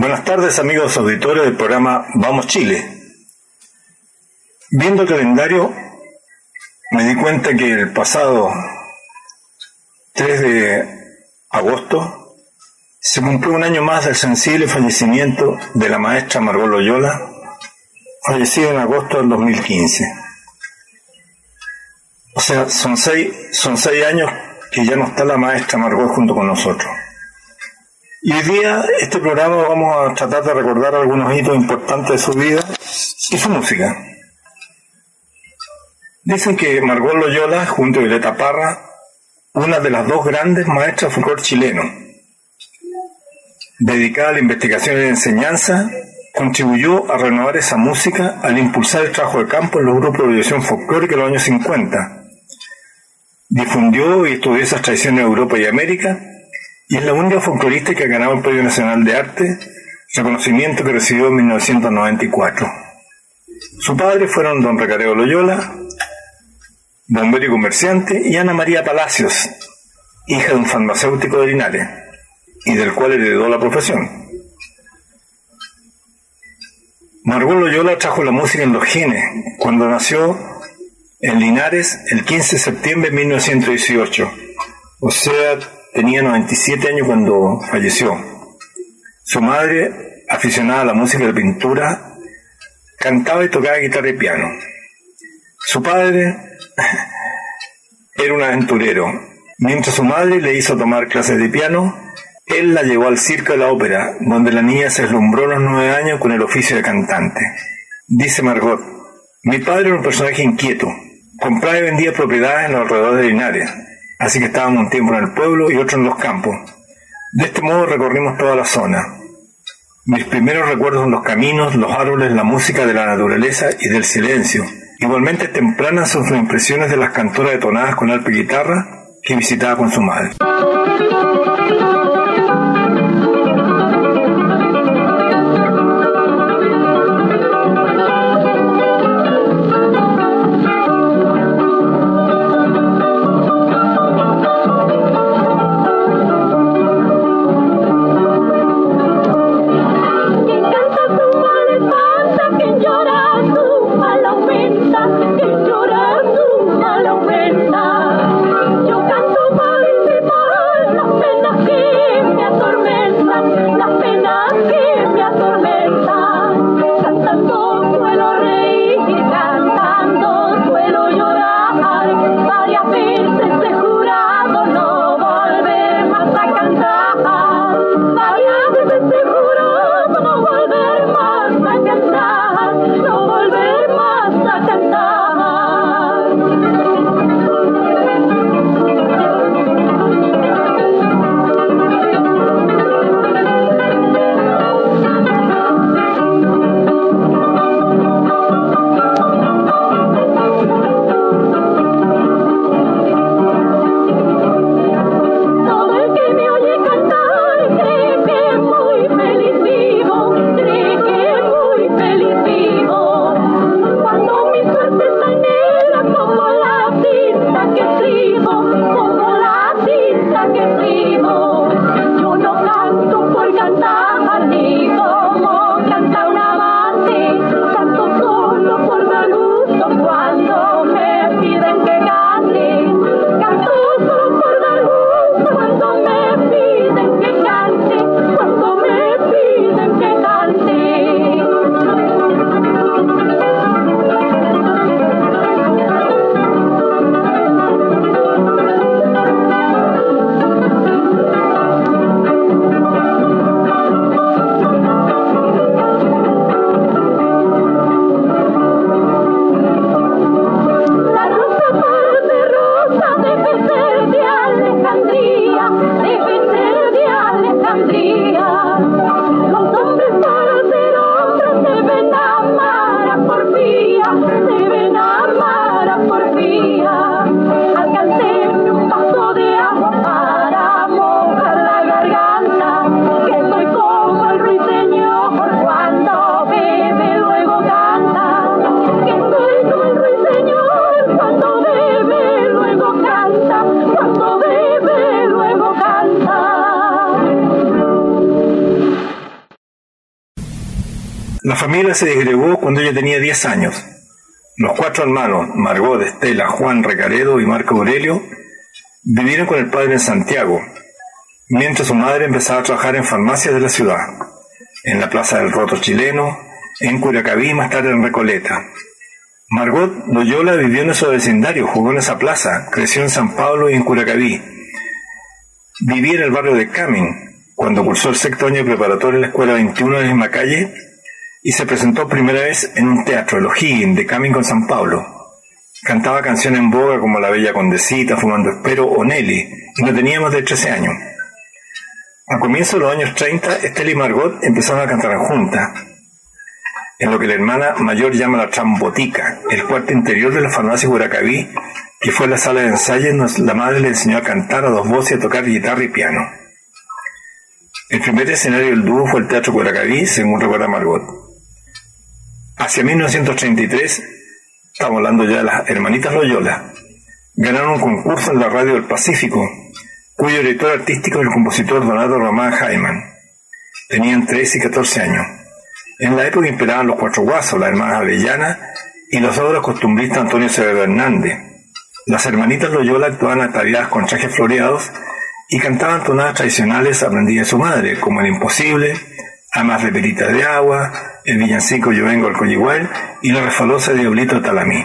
Buenas tardes amigos auditores del programa Vamos Chile. Viendo el calendario, me di cuenta que el pasado 3 de agosto se cumplió un año más del sensible fallecimiento de la maestra Margot Loyola, fallecida en agosto del 2015. O sea, son seis, son seis años que ya no está la maestra Margot junto con nosotros. Y hoy día, este programa vamos a tratar de recordar algunos hitos importantes de su vida y su música. Dicen que Margot Loyola, junto a Violeta Parra, una de las dos grandes maestras folclore chileno, dedicada a la investigación y la enseñanza, contribuyó a renovar esa música al impulsar el trabajo de campo en los grupos de división folclórica en los años 50. Difundió y estudió esas tradiciones en Europa y América y es la única folclorista que ha ganado el Premio Nacional de Arte, reconocimiento que recibió en 1994. Su padre fueron don Recareo Loyola, bombero y comerciante, y Ana María Palacios, hija de un farmacéutico de Linares, y del cual heredó la profesión. Margot Loyola trajo la música en los genes cuando nació en Linares el 15 de septiembre de 1918, o sea, tenía 97 años cuando falleció. Su madre, aficionada a la música y la pintura, cantaba y tocaba guitarra y piano. Su padre era un aventurero. Mientras su madre le hizo tomar clases de piano, él la llevó al circo de la ópera, donde la niña se deslumbró a los nueve años con el oficio de cantante. Dice Margot, mi padre era un personaje inquieto, compraba y vendía propiedades en los alrededores de Linares, así que estábamos un tiempo en el pueblo y otro en los campos. De este modo recorrimos toda la zona. Mis primeros recuerdos son los caminos, los árboles, la música de la naturaleza y del silencio. Igualmente tempranas son sus impresiones de las cantoras de tonadas con alpa y guitarra que visitaba con su madre. Se disgregó cuando ella tenía 10 años. Los cuatro hermanos, Margot, Estela, Juan Recaredo y Marco Aurelio, vivieron con el padre en Santiago, mientras su madre empezaba a trabajar en farmacias de la ciudad, en la Plaza del Roto Chileno, en Curacaví más tarde en Recoleta. Margot Loyola vivió en ese vecindario, jugó en esa plaza, creció en San Pablo y en Curacaví. Vivía en el barrio de Camin, cuando cursó el sexto año preparatorio en la Escuela 21 de la misma calle, y se presentó primera vez en un teatro, el O'Higgins, de Camin con San Pablo. Cantaba canciones en boga como La Bella Condesita, Fumando Espero o Nelly, y no tenía más de 13 años. A comienzos de los años 30, Estela y Margot empezaron a cantar juntas, en lo que la hermana mayor llama la trambotica, el cuarto interior de la farmacia Huracaví, que fue la sala de ensayo donde la madre le enseñó a cantar a dos voces y a tocar guitarra y piano. El primer escenario del dúo fue el Teatro Curacaví, según recuerda Margot. Hacia 1933, estamos hablando ya de las hermanitas Loyola, ganaron un concurso en la radio del Pacífico, cuyo director artístico es el compositor Donato Román Jaiman. Tenían 13 y 14 años. En la época imperaban los cuatro guasos, la hermana Avellana y los otros costumbristas Antonio Severo Hernández. Las hermanitas Loyola actuaban ataviadas con trajes floreados y cantaban tonadas tradicionales aprendidas de su madre, como El Imposible, Amas de Perita de Agua, el villancico Yo vengo al Coyigual y la refalosa Diablito Talamí.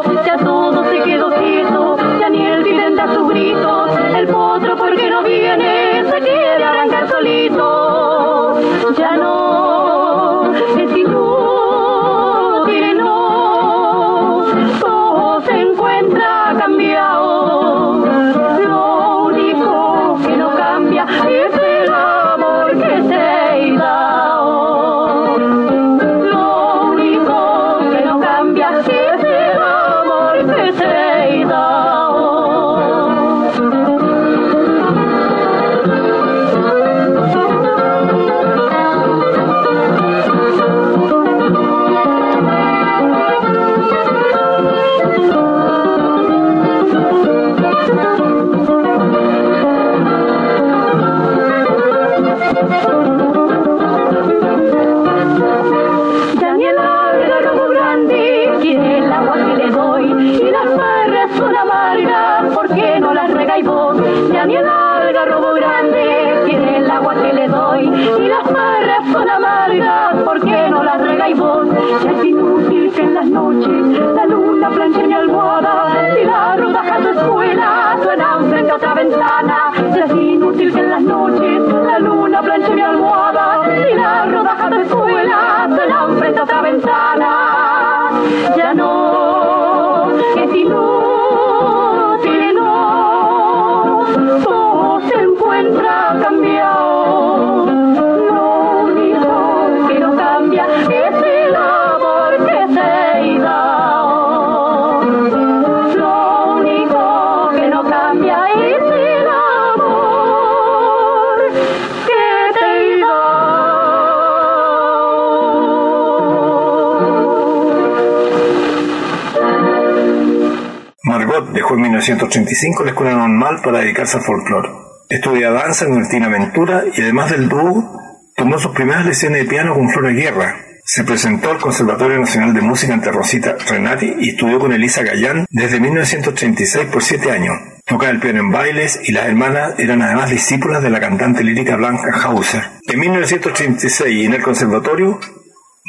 1985 la escuela normal para dedicarse al folclore. Estudia danza con Cristina Ventura y además del dúo, tomó sus primeras lecciones de piano con Flora Guerra. Se presentó al Conservatorio Nacional de Música ante Rosita Renati y estudió con Elisa Gallán desde 1936 por siete años. Tocaba el piano en bailes y las hermanas eran además discípulas de la cantante lírica Blanca Hauser. En 1936 en el conservatorio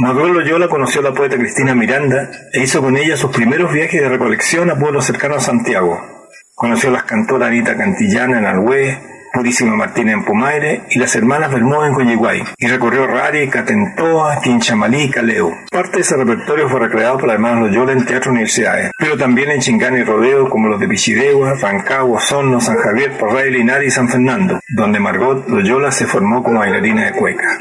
Margot Loyola conoció a la poeta Cristina Miranda e hizo con ella sus primeros viajes de recolección a pueblos cercanos a Santiago. Conoció a las cantoras Anita Cantillana en Alhué, Purísima Martínez en Pumaire y las hermanas Bermúdez en Coyiguay, y recorrió Rari, Catentoa, Quinchamalí y Caleu. Parte de ese repertorio fue recreado por las hermanas Loyola en teatro universidades, pero también en Chingán y Rodeo como los de Pichidegua, Rancagua, Osorno, San Javier, Porray, Linares y San Fernando, donde Margot Loyola se formó como bailarina de cueca.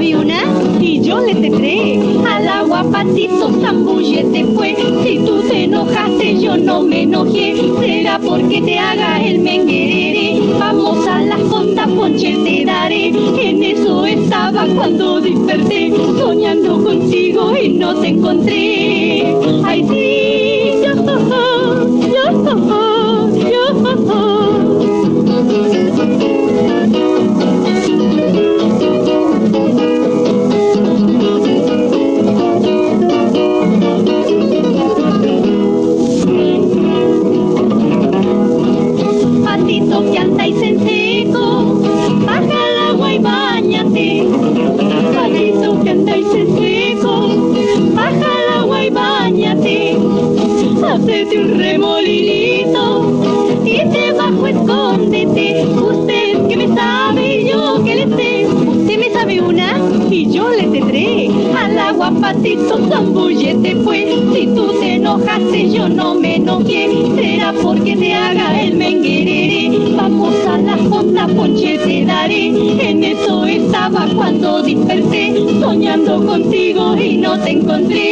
Y yo le tendré. Al agua patito zambullete fue. Si tú te enojaste, yo no me enojé. Será porque te haga el menguerere. Vamos a la fonda, ponche te daré. En eso estaba cuando desperté. Soñando contigo y no te encontré. Ay, sí, patito zambullete pues Si tú te enojaste yo no me enojé. Será porque te haga el menguerere. Vamos a la fonda, ponche te daré. En eso estaba cuando dispersé Soñando contigo y no te encontré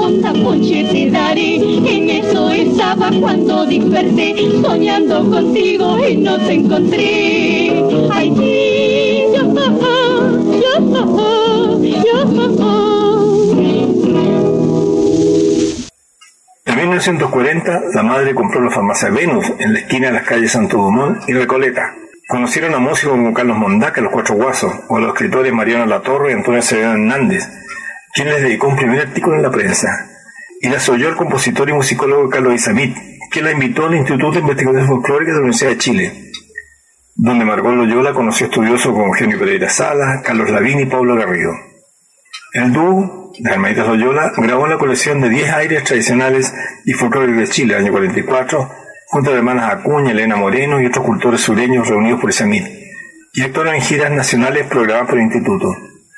En eso estaba cuando desperté, soñando contigo y no te encontré. Ay, sí, yo, yo, yo, En 1940, la madre compró la farmacia Venus en la esquina de las calles Santo Dumont y Recoleta. Conocieron a músicos como Carlos Mondaca, Los Cuatro Guasos, o a los escritores Mariano Latorre y Antonio Acevedo Hernández, quien les dedicó un primer artículo en la prensa. Y la oyó el compositor y musicólogo Carlos Isamit, quien la invitó al Instituto de Investigaciones Folclóricas de la Universidad de Chile, donde Margot Loyola conoció estudiosos como Eugenio Pereira Sala, Carlos Lavín y Pablo Garrido. El dúo de Hermanitas Loyola grabó la colección de 10 aires tradicionales y folclóricos de Chile, año 44, junto a hermanas Acuña, Elena Moreno y otros cultores sureños reunidos por Isamit, y actuaron en giras nacionales programadas por el Instituto.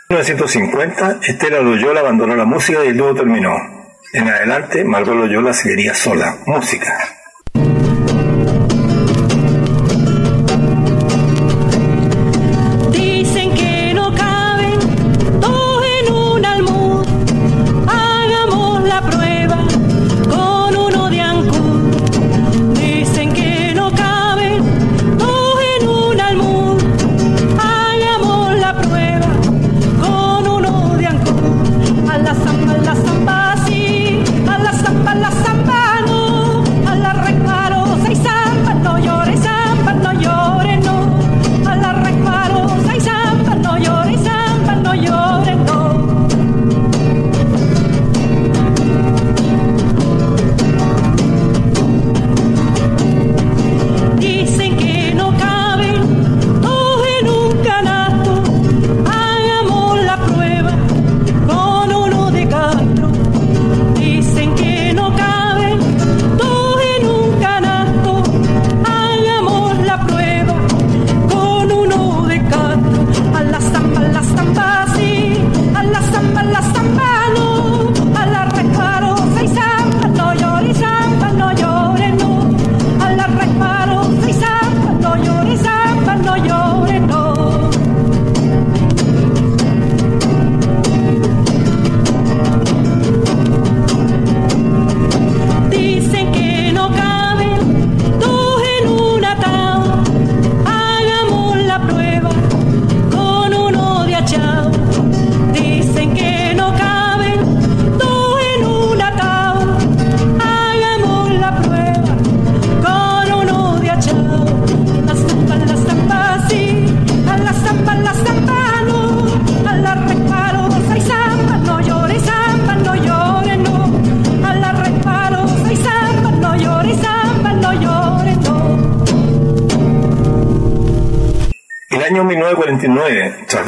En 1950, Estela Loyola abandonó la música y el dúo terminó. En adelante, Margot Loyola seguiría sola. Música.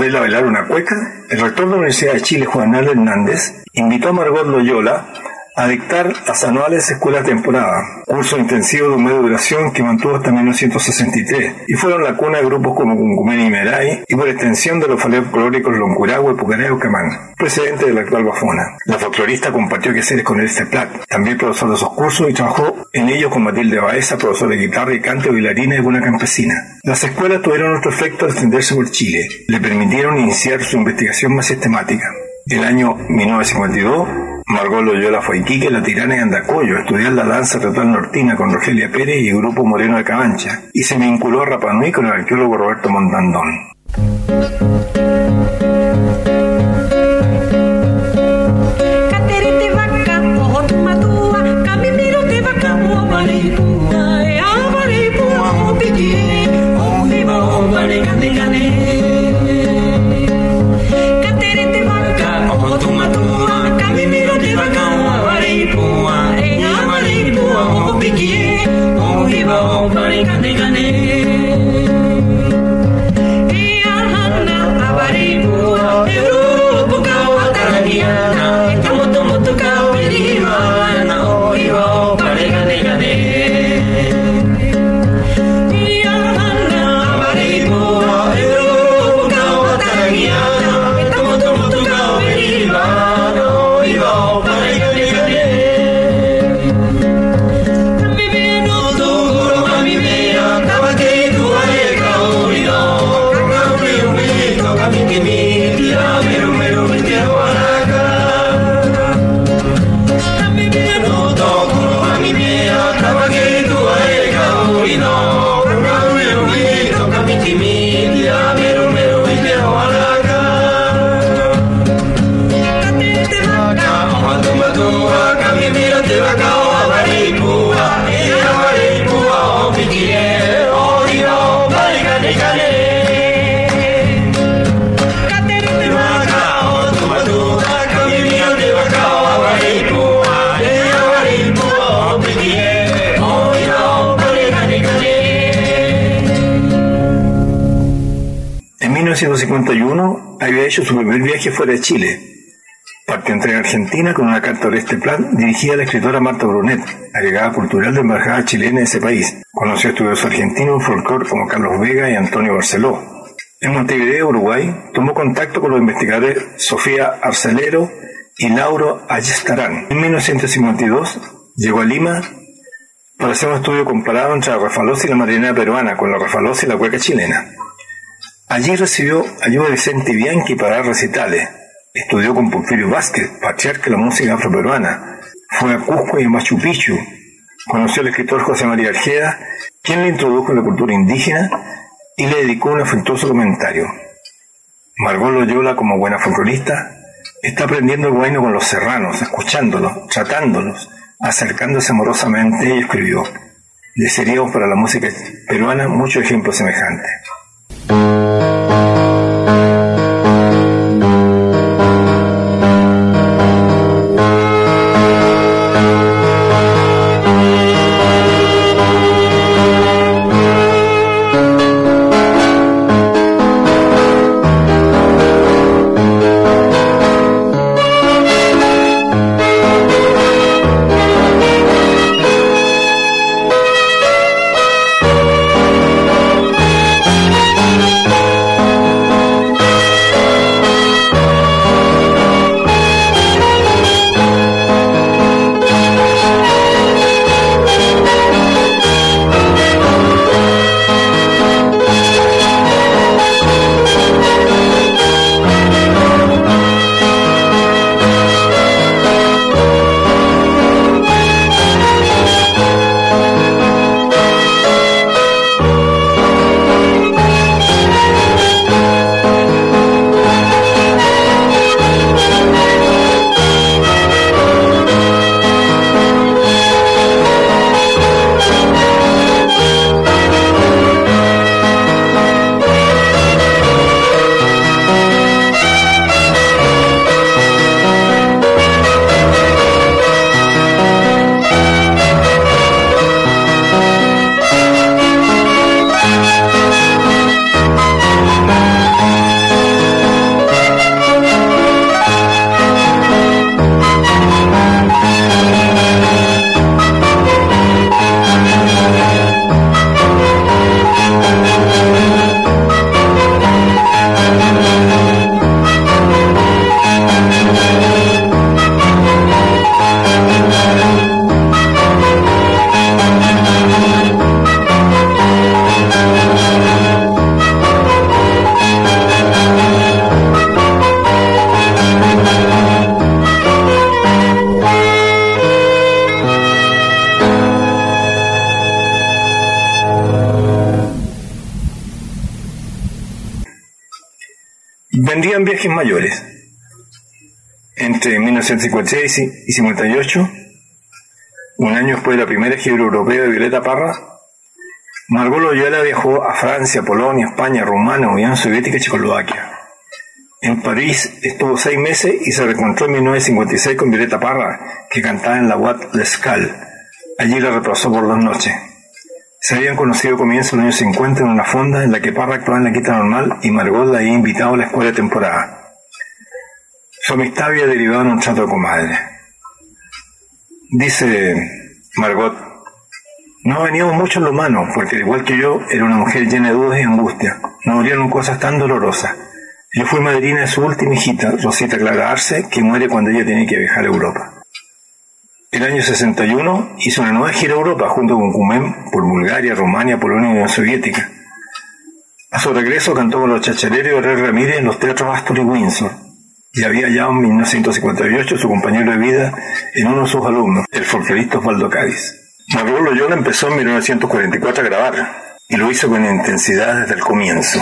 1929, tras verla bailar una cueca, el rector de la Universidad de Chile, Juan Hernández, invitó a Margot Loyola a las anuales escuelas temporada, curso intensivo de media duración que mantuvo hasta 1963, y fueron la cuna de grupos como Cuncumén y Meray, y por extensión de los folclóricos Loncuragua, Pucareo y Camán, precedente de la actual Bafona. La folclorista compartió quehaceres con este Plat, también profesor de esos cursos, y trabajó en ellos con Matilde Baeza, profesor de guitarra y canto, bailarina y alguna campesina. Las escuelas tuvieron otro efecto al extenderse por Chile, le permitieron iniciar su investigación más sistemática. El año 1952, Margot Loyola fue Iquique, La Tirana y Andacoyo estudiar la danza total nortina con Rogelia Pérez y el Grupo Moreno de Cabancha, y se vinculó a Rapanui con el arqueólogo Roberto Montandón. 1951 había hecho su primer viaje fuera de Chile. Partió entre en Argentina con una carta de este plan dirigida a la escritora Marta Brunet, agregada cultural de embajada chilena de ese país. Conoció a estudiosos argentinos en folclore como Carlos Vega y Antonio Barceló. En Montevideo, Uruguay, tomó contacto con los investigadores Sofía Arcelero y Lauro Ayestarán. En 1952 llegó a Lima para hacer un estudio comparado entre la refalosa y la marinera peruana, con la refalosa y la cueca chilena. Allí recibió ayuda de Vicente Bianchi para recitales. Estudió con Porfirio Vázquez, patriarca de la música afroperuana. Fue a Cusco y a Machu Picchu. Conoció al escritor José María Arjeda, quien le introdujo en la cultura indígena y le dedicó un afectuoso comentario. Margot Loyola, como buena folclorista, está aprendiendo el guayno con los serranos, escuchándolos, tratándolos, acercándose amorosamente y escribió. Desearíamos para la música peruana muchos ejemplos semejantes. Thank you. 1956 y 58, un año después de la primera gira europea de Violeta Parra, Margot Loyola viajó a Francia, Polonia, España, Rumania, Unión Soviética y Checoslovaquia. En París estuvo seis meses y se reencontró en 1956 con Violeta Parra, que cantaba en la Boîte L'Escale. Allí la retrasó por dos noches. Se habían conocido a comienzos de los años 50 en una fonda en la que Parra actuaba en la quinta normal y Margot la había invitado a la escuela de temporada. Amistad había derivado en un trato comadre. Dice Margot, no veníamos mucho en lo humano, porque igual que yo, era una mujer llena de dudas y angustia. No dolieron cosas tan dolorosas. Yo fui madrina de su última hijita, Rosita Clara Arce, que muere cuando ella tenía que viajar a Europa. El año 61 hizo una nueva gira a Europa junto con Cumén por Bulgaria, Rumania, Polonia y Unión Soviética. A su regreso cantó con los chachareros de Ramírez en los teatros Astor y Windsor. Y había ya en 1958 su compañero de vida en uno de sus alumnos, el folclorista Osvaldo Cádiz. Margot Loyola empezó en 1944 a grabar y lo hizo con intensidad desde el comienzo.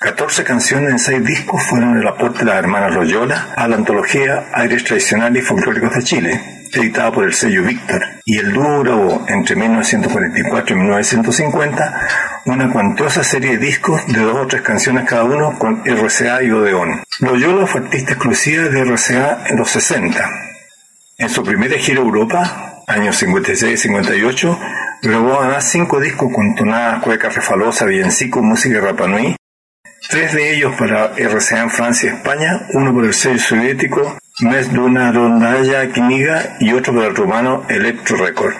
14 canciones en 6 discos fueron el aporte de las hermanas Loyola a la antología Aires Tradicionales y Folclóricos de Chile, editada por el sello Víctor, y el dúo grabó entre 1944 y 1950 una cuantiosa serie de discos de dos o tres canciones cada uno con RCA y Odeón. Loyola fue artista exclusiva de RCA en los 60. En su primera gira a Europa, años 56 y 58, grabó además cinco discos con tonadas, cuecas, refalosa, villancico, música y rapanui, tres de ellos para RCA en Francia y España, uno por el sello soviético Mes Luna Rondalla Quimiga y otro por el rumano Electro Record.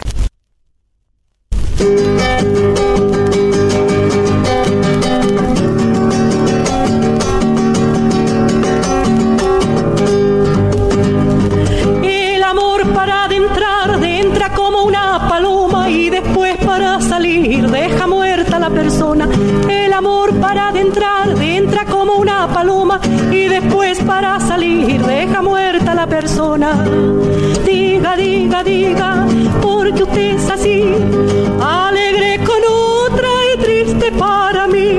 Para salir deja muerta la persona. El amor para adentrar entra como una paloma y después para salir deja muerta la persona. Diga, diga, diga, porque usted es así, alegre con otra y triste para mí.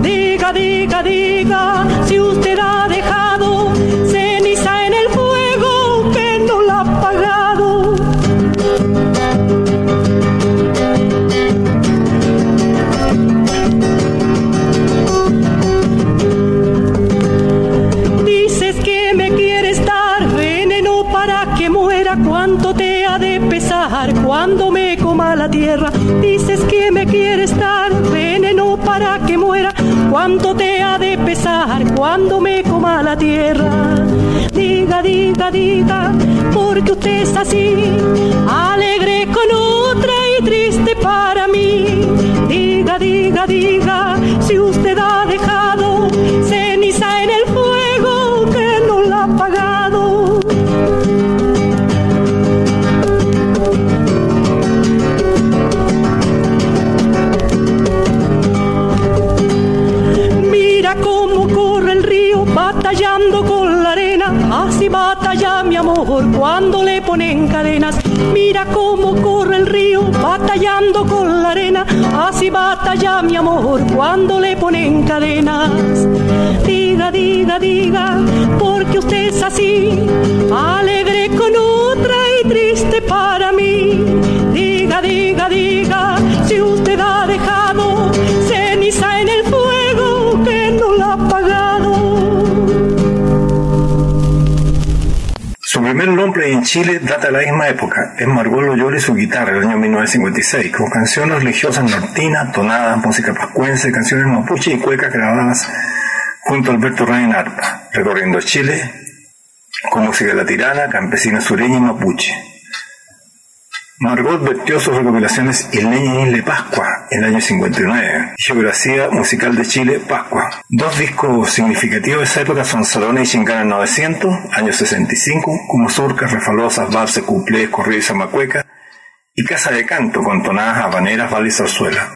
Diga, diga, diga, si usted ha dejado Dices que me quieres dar veneno para que muera. Cuánto te ha de pesar cuando me coma la tierra. Diga, diga, diga, porque usted es así, alegre con otra y triste para mí. Diga, diga, diga, si usted ha dejado ceniza así batalla mi amor cuando le ponen cadenas. Mira cómo corre el río batallando con la arena, así batalla mi amor cuando le ponen cadenas. Diga, diga, diga, porque usted es así, alegre con otra y triste para mí. Diga, diga, diga, si usted ha dejado primer play en Chile data de la misma época, es Margot Loyola y su guitarra, del año 1956, con canciones religiosas nortinas, tonadas, música pascuense, canciones mapuche y cuecas grabadas junto a Alberto Rey recorriendo Chile con música de la tirana, campesina sureña y mapuche. Margot vertió sus recopilaciones Isleña y Isle Pascua en el año 59, Geografía Musical de Chile, Pascua. Dos discos significativos de esa época son Salones y Chincana 900, año 65, como surcas, refalosas, valses, cuplés, corridos y zamacueca, y Casa de Canto con tonadas habaneras, vale y zarzuela.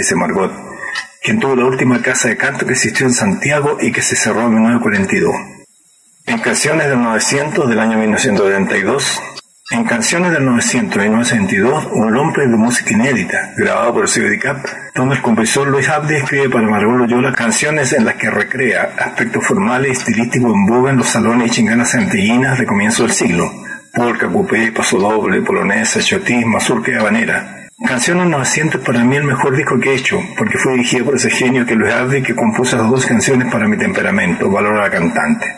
Dice Margot, quien tuvo la última casa de canto que existió en Santiago y que se cerró en 1942. En Canciones del 900 del año 1972, en Canciones del 900 de 1972, un hombre de música inédita, grabado por el Cap, donde el compositor Luis Abdi escribe para Margot Loyola canciones en las que recrea aspectos formales y estilísticos en boga en los salones y chinganas santillinas de comienzo del siglo polka, coupé, paso doble, polonesa, chotismo, mazurca y habanera. Canciones 900 para mí el mejor disco que he hecho, porque fue dirigido por ese genio que Luis Abdi que compuso las dos canciones para mi temperamento, valor a la cantante.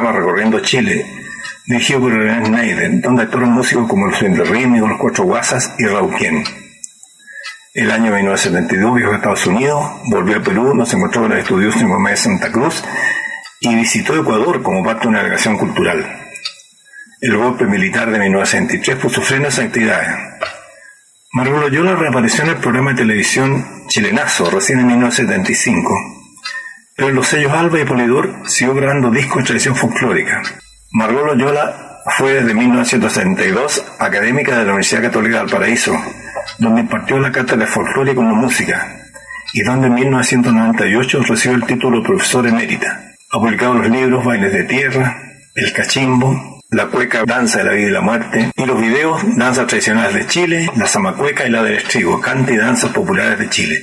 Recorriendo Chile, dirigido por René Schneider, donde actuaron músicos como el de Rítmico, los Cuatro Guasas y Raúl El año 1972 viajó a Estados Unidos, volvió a Perú, nos encontró en el estudios en Gómez de Santa Cruz y visitó Ecuador como parte de una delegación cultural. El golpe militar de 1963 puso freno a esa actividades. Margot Loyola reapareció en el programa de televisión Chilenazo, recién en 1975 pero en los sellos Alba y Polidor siguió grabando discos de tradición folclórica. Margot Loyola fue desde 1972 académica de la Universidad Católica del Paraíso, donde impartió la cátedra de folclore como música, y donde en 1998 recibió el título de profesor emérita. Ha publicado los libros Bailes de Tierra, El Cachimbo, La Cueca, Danza de la Vida y la Muerte, y los videos Danzas Tradicionales de Chile, La Zamacueca y la del Estrigo, Cante y Danzas Populares de Chile.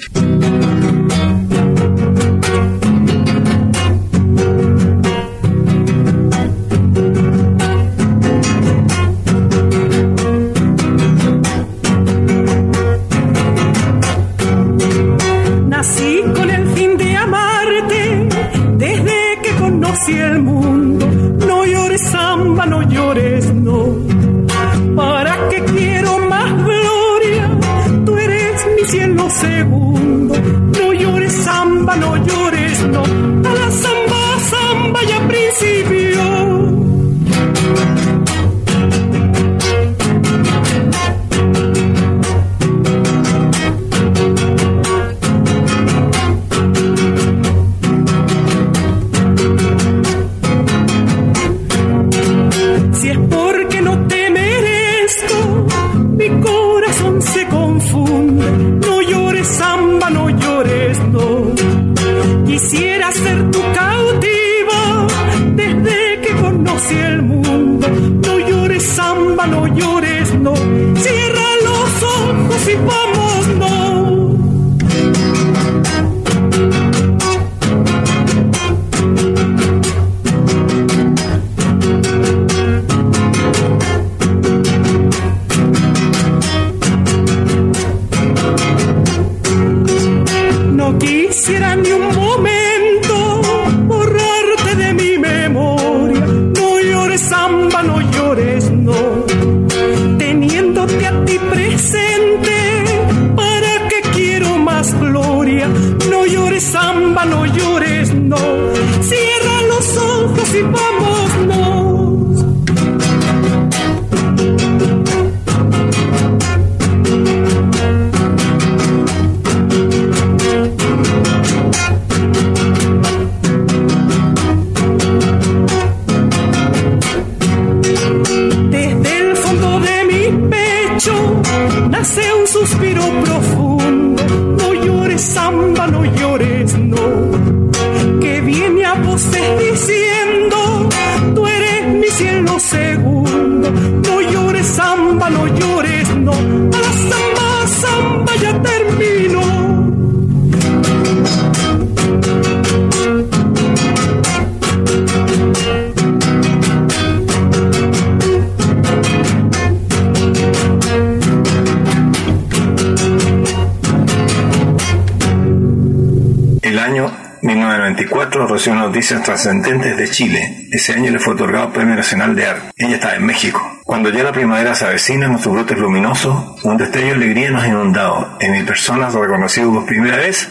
Chile. Ese año le fue otorgado el Premio Nacional de Arte. Ella estaba en México. Cuando ya la primavera se avecina, nuestros brotes luminosos, un destello de alegría nos ha inundado. En mi persona reconocido por primera vez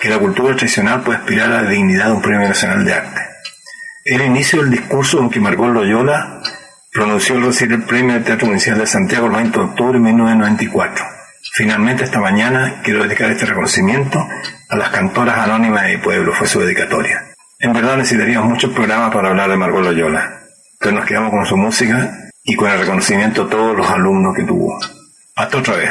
que la cultura tradicional puede aspirar a la dignidad de un Premio Nacional de Arte. El inicio del discurso en que Margot Loyola pronunció recibir el premio del Teatro Municipal de Santiago el 20 de octubre de 1994. Finalmente, esta mañana quiero dedicar este reconocimiento a las cantoras anónimas de mi pueblo, fue su dedicatoria. Verdad necesitaríamos muchos programas para hablar de Margot Loyola, pero nos quedamos con su música y con el reconocimiento a todos los alumnos que tuvo. Hasta otra vez.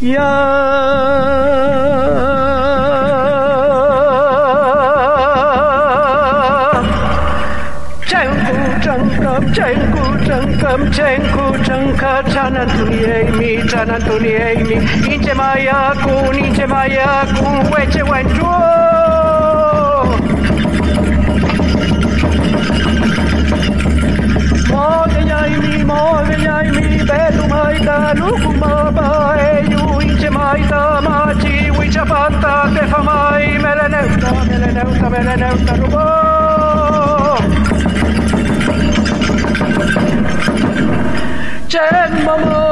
呀，千古长歌，千古长歌，千古长歌，灿烂多尼埃米，灿烂多尼埃米，伊杰玛雅库，伊杰玛雅库，万杰万珠，莫维埃米，莫维埃米，贝多迈达鲁库莫。dicha fanta de fama y meleneuta, meleneuta, meleneuta, rumor. Chen.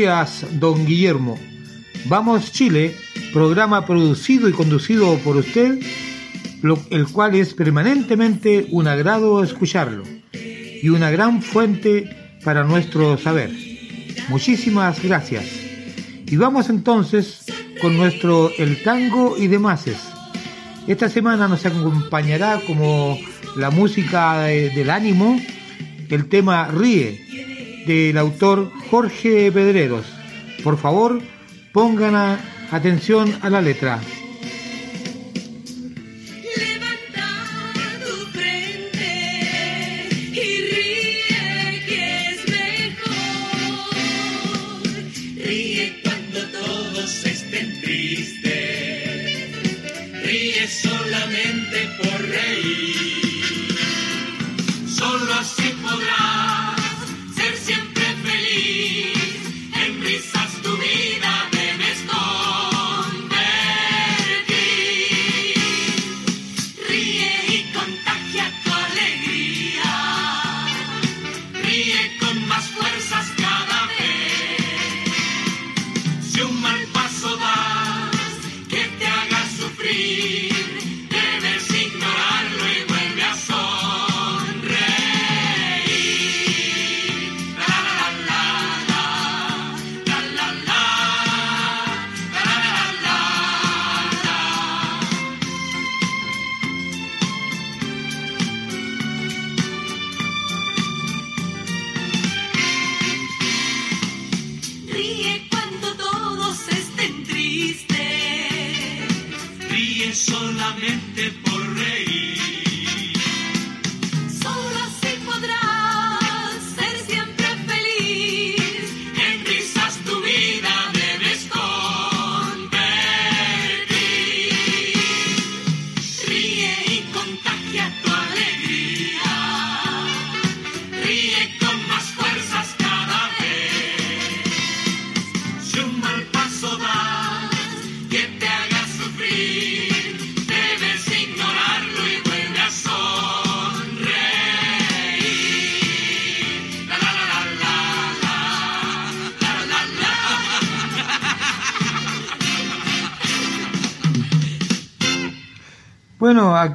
Gracias, don Guillermo. Vamos Chile, programa producido y conducido por usted, el cual es permanentemente un agrado escucharlo y una gran fuente para nuestro saber. Muchísimas gracias. Y vamos entonces con nuestro El Tango y Demases. Esta semana nos acompañará como la música de- del ánimo el tema Ríe del autor Jorge Pedreros, por favor pongan atención a la letra. Levanta tu frente y ríe que es mejor. Ríe cuando todos estén tristes, ríe solamente por reír, solo así podrás.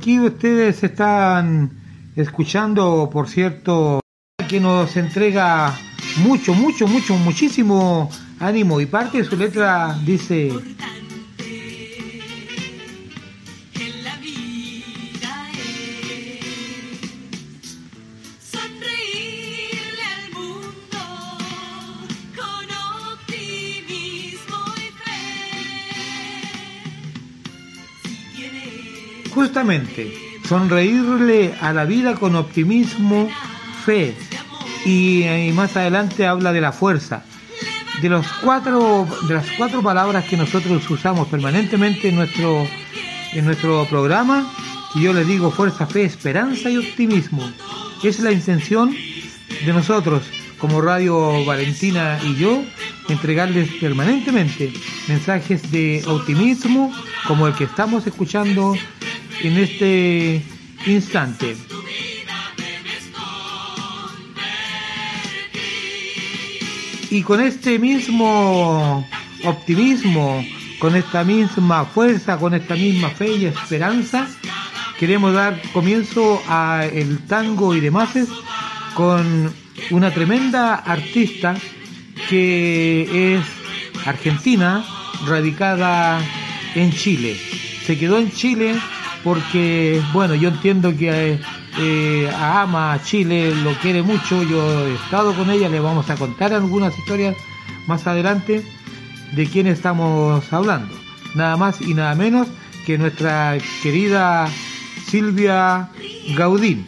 Aquí ustedes están escuchando, por cierto, que nos entrega mucho, mucho, mucho, muchísimo ánimo. Y parte de su letra dice, sonreírle a la vida con optimismo, fe y, y más adelante habla de la fuerza. De los cuatro, de las cuatro palabras que nosotros usamos permanentemente en nuestro, en nuestro programa, que yo les digo fuerza, fe, esperanza y optimismo. Es la intención de nosotros, como Radio Valentina y yo, entregarles permanentemente mensajes de optimismo como el que estamos escuchando en este instante. Y con este mismo optimismo, con esta misma fuerza, con esta misma fe y esperanza, queremos dar comienzo a el tango y demás con una tremenda artista que es argentina, radicada en Chile. Se quedó en Chile porque, bueno, yo entiendo que eh, ama a Chile, lo quiere mucho, yo he estado con ella, le vamos a contar algunas historias más adelante de quién estamos hablando. Nada más y nada menos que nuestra querida Silvia Gaudín.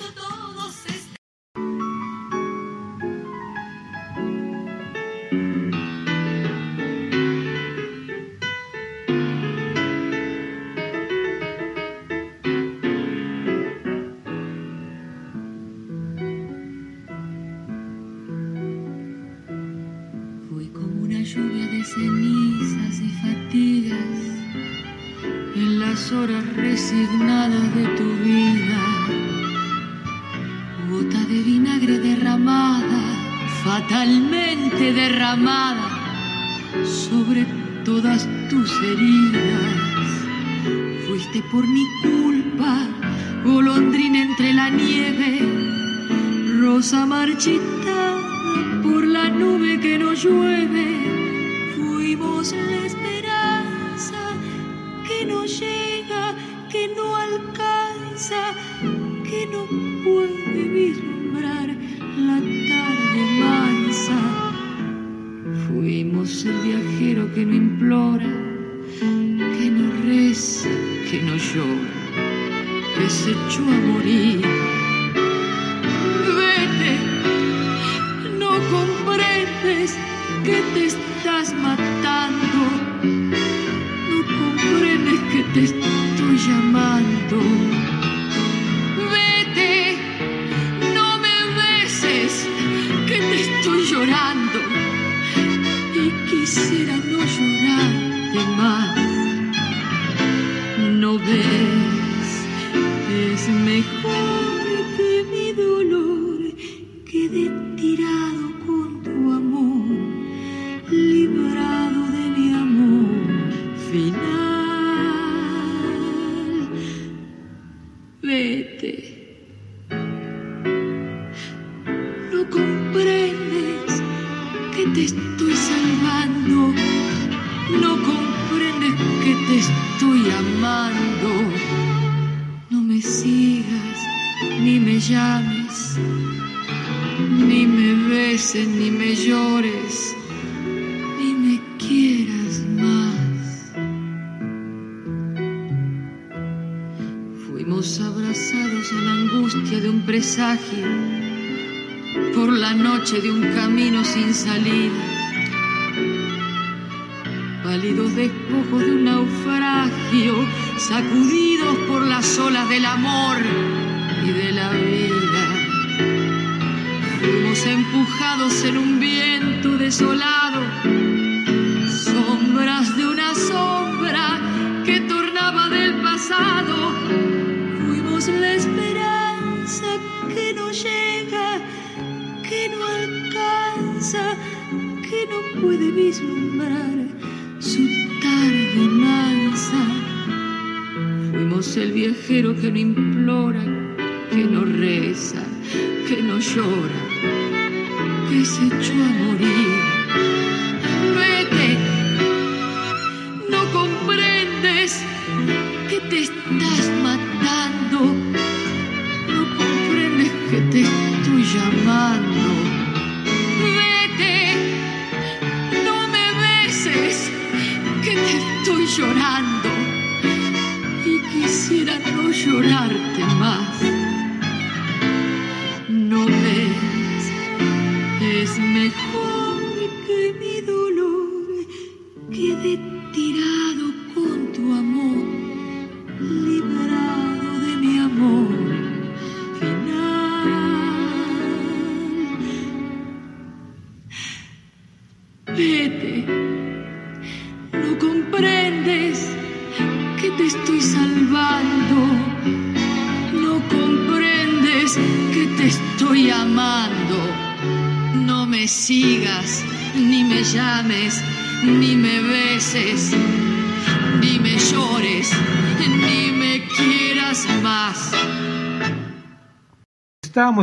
llorar.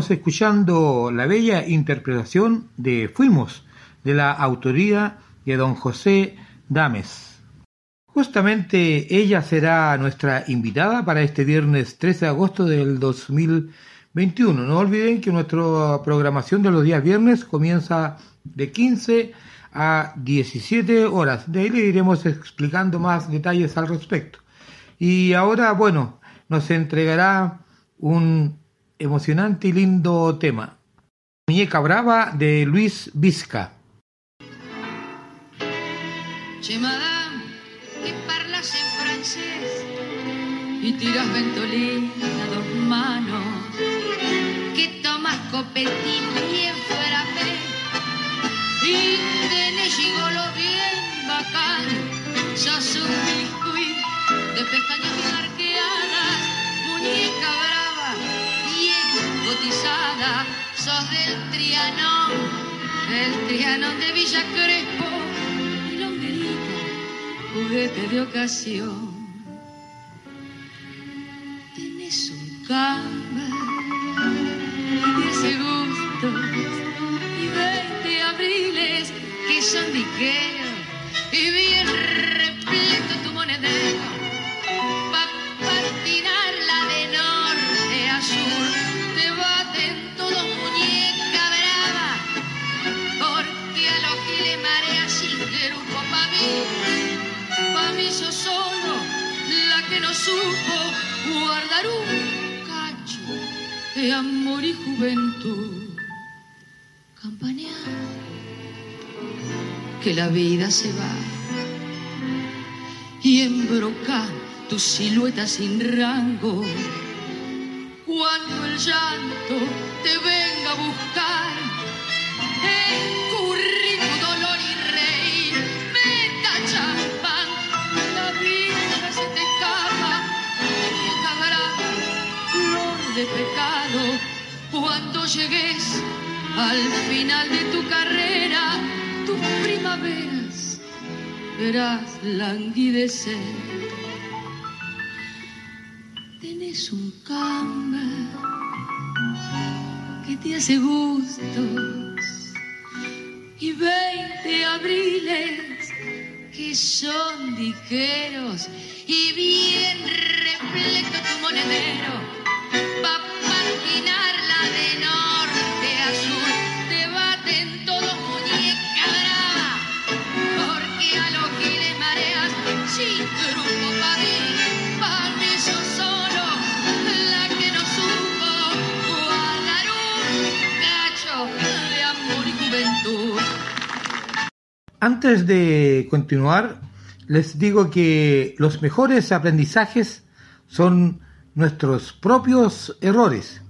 Estamos escuchando la bella interpretación de Fuimos, de la autoría de don José Dames. Justamente ella será nuestra invitada para este viernes 13 de agosto del 2021. No olviden que nuestra programación de los días viernes comienza de 15 a 17 horas. De ahí le iremos explicando más detalles al respecto. Y ahora, bueno, nos entregará un emocionante y lindo tema. Muñeca Brava de Luis Vizca. Che, madame, que parlas en francés y tiras ventolina a dos manos, que tomas copetín bien frappé y tenés gigolo bien bacán, sos un biscuit de pestañas bien arqueadas, muñeca brava sos del Triano, del Triano de Villa Crespo, longuerita, juguete de ocasión. Tienes un cámara de ese gusto y 20 abriles que son diqueros y bien repleto tu monedero pa' patinar pa' mí sos solo la que no supo guardar un cacho de amor y juventud campanear que la vida se va y embroca tu silueta sin rango. Cuando el llanto te venga a buscar, escurrí de pecado cuando llegues al final de tu carrera, tus primaveras verás languidecer. Tenés un cama que te hace gustos y veinte abriles que son ligeros y bien repleto tu monedero Antes de continuar, les digo que los mejores aprendizajes son nuestros propios errores.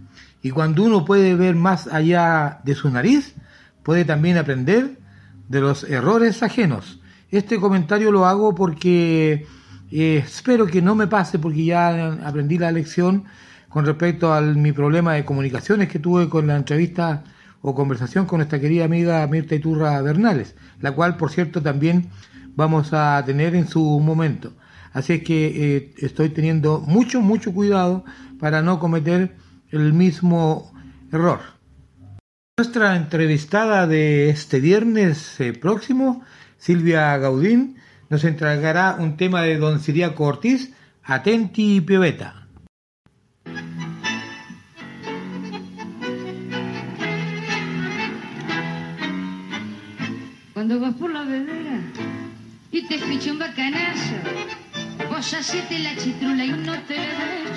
Y cuando uno puede ver más allá de su nariz, puede también aprender de los errores ajenos. Este comentario lo hago porque eh, espero que no me pase porque ya aprendí la lección con respecto a mi problema de comunicaciones que tuve con la entrevista o conversación con nuestra querida amiga Mirta Iturra Bernales, la cual, por cierto, también vamos a tener en su momento. Así que eh, estoy teniendo mucho, mucho cuidado para no cometer el mismo error. Nuestra entrevistada de este viernes eh, próximo, Silvia Gaudín, nos entregará un tema de don Siriaco Ortiz, Atenti y. Cuando vas por la vedera y te ficha un bacanazo, vos hacete la chitrula y no te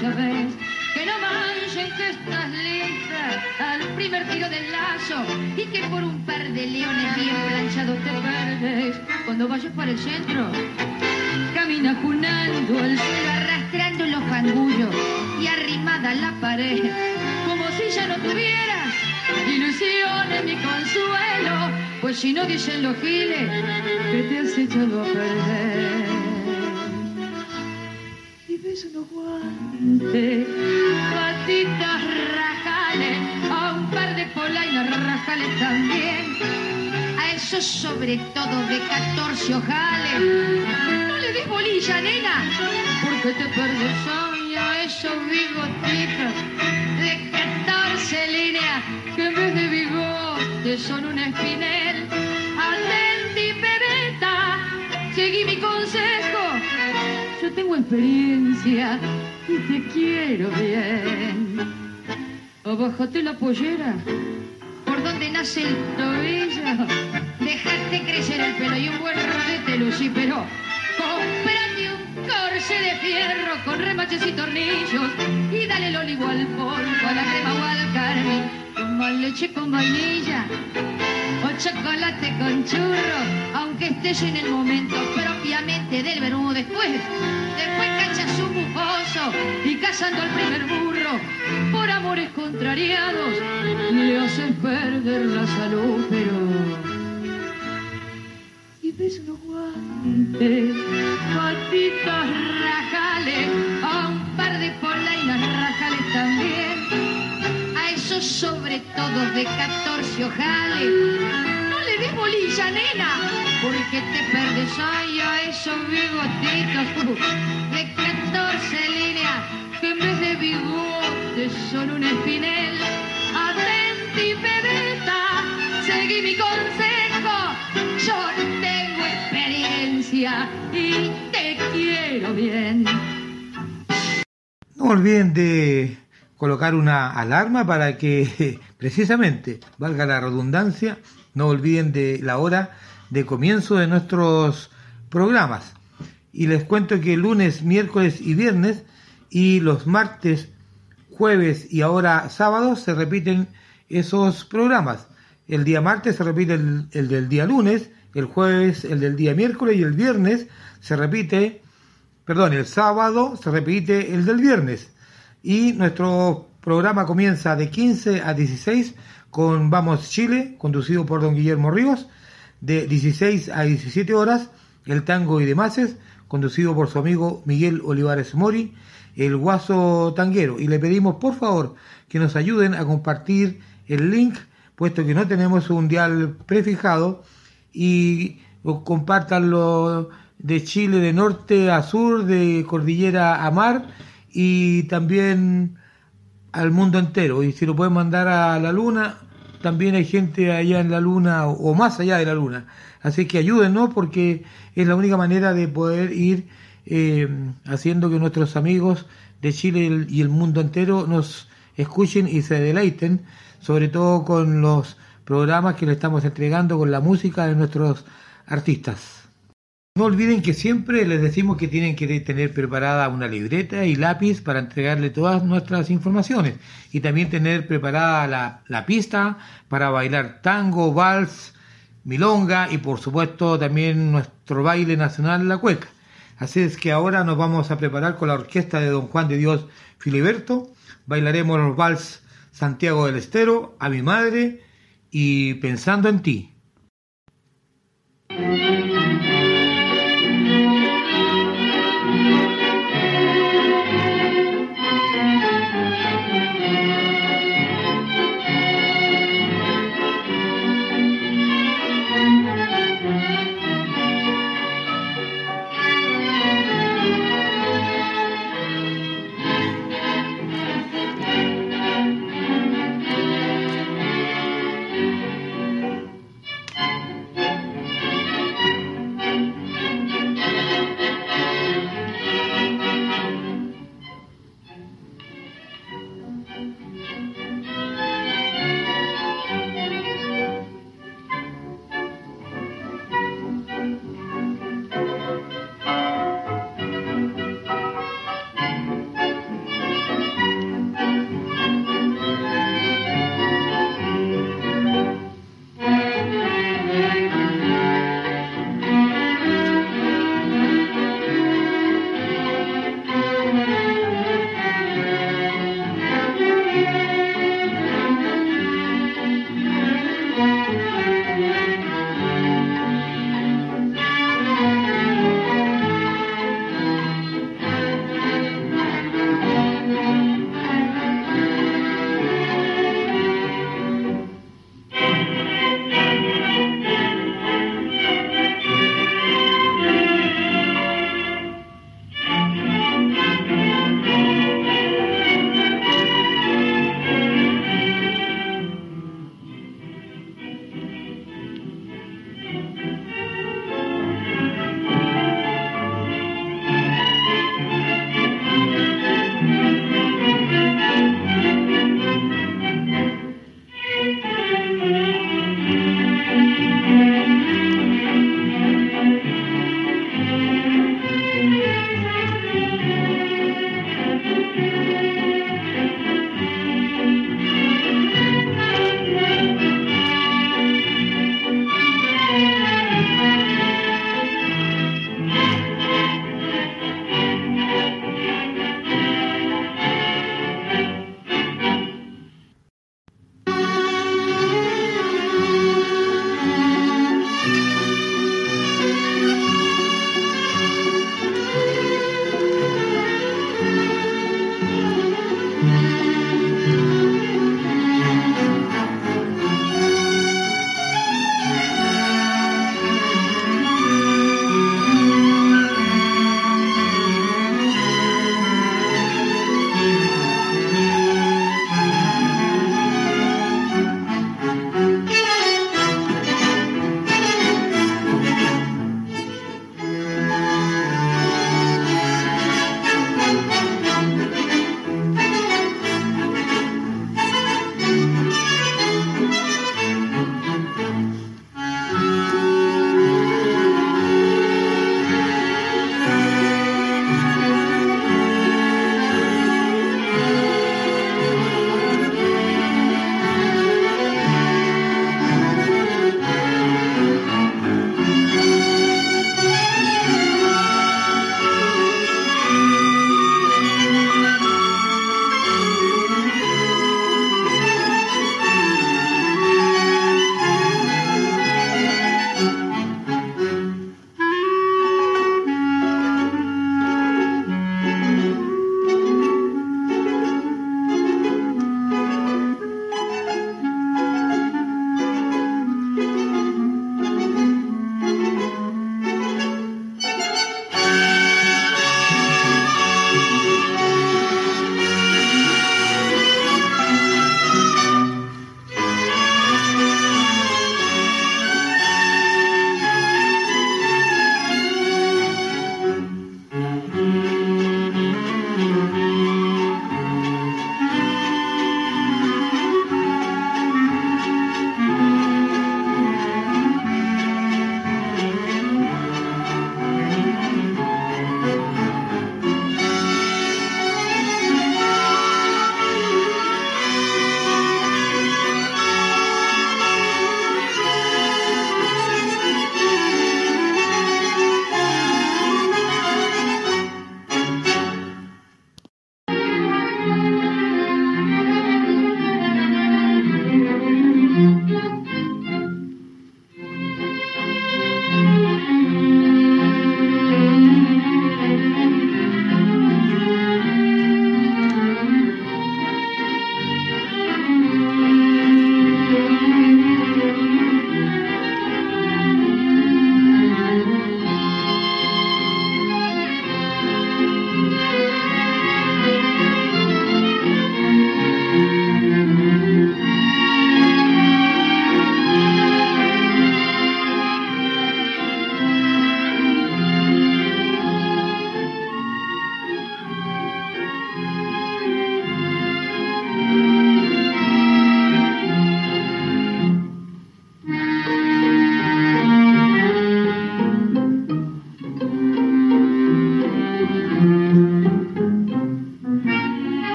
ya ves, que no manchen que estás lista al primer tiro del lazo y que por un par de leones bien planchados te perdes. Cuando vayas para el centro, camina junando al suelo, arrastrando los fangullos y arrimada a la pared, como si ya no tuvieras ilusiones ni consuelo, pues si no dicen los giles que te has echado a perder. Ves unos guantes, patitas rajales, a un par de polainas rajales también, a esos sobre todo de 14 ojales. No le des bolilla, nena, porque te perdes hoy a esos bigotitos de 14 líneas que en vez de bigote son un espinel. Atenti, pebeta, seguí mi consejo. Tengo experiencia y te quiero bien. Abájate la pollera, por donde nace el tobillo. Dejate crecer el pelo y un buen rodete, Lucy, pero comprate un corsé de fierro con remaches y tornillos y dale el olivo al polvo, a la crema o al carmín. Toma leche con vainilla o chocolate con churro, aunque estés en el momento propiamente del vermú después. Después cachas un bufoso y cazando al primer burro, por amores contrariados, le haces perder la salud, pero y ves unos guantes, patitas rajales, a un par de polainas rajales también, sobre todo de 14 ojales. No muchacha nena, porque te perdes ay, a esos bigotitos uh, de 14 líneas que en vez de bigotes son un espinel. Atenti, bebeta, seguí mi consejo, yo tengo experiencia y te quiero bien. No olviden de colocar una alarma para que, precisamente, valga la redundancia, no olviden de la hora de comienzo de nuestros programas. Y les cuento que lunes, miércoles y viernes y los martes, jueves y ahora sábados se repiten esos programas. El día martes se repite el, el del día lunes, el jueves el del día miércoles y el viernes se repite perdón, el sábado se repite el del viernes. Y nuestro programa comienza de 15 a 16 con Vamos Chile, conducido por don Guillermo Ríos, de 16 a 17 horas, el tango y demás, conducido por su amigo Miguel Olivares Mori, el guaso tanguero. Y le pedimos por favor que nos ayuden a compartir el link, puesto que no tenemos un dial prefijado, y compartanlo de Chile de norte a sur, de cordillera a mar y también al mundo entero. Y si lo pueden mandar a la luna, también hay gente allá en la luna o más allá de la luna. Así que ayúdennos porque es la única manera de poder ir eh, haciendo que nuestros amigos de Chile y el mundo entero nos escuchen y se deleiten, sobre todo con los programas que le estamos entregando, con la música de nuestros artistas. No olviden que siempre les decimos que tienen que tener preparada una libreta y lápiz para entregarle todas nuestras informaciones y también tener preparada la, pista para bailar tango, vals, milonga y por supuesto también nuestro baile nacional, la cueca. Así es que ahora nos vamos a preparar con la orquesta de don Juan de Dios Filiberto. Bailaremos los vals Santiago del Estero, a mi madre y pensando en ti.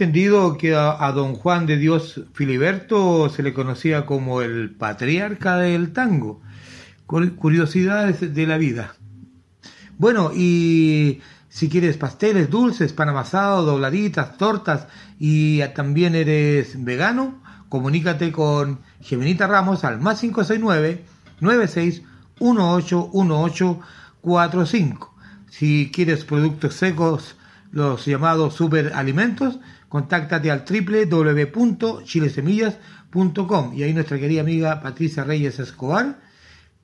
Entendido que a, don Juan de Dios Filiberto se le conocía como el patriarca del tango. Cur- Curiosidades de la vida. Bueno, y si quieres pasteles, dulces, pan amasado, dobladitas, tortas y también eres vegano, comunícate con Geminita Ramos al más 569 96 181845. Si quieres productos secos, los llamados superalimentos, contáctate al www.chilesemillas.com y ahí nuestra querida amiga Patricia Reyes Escobar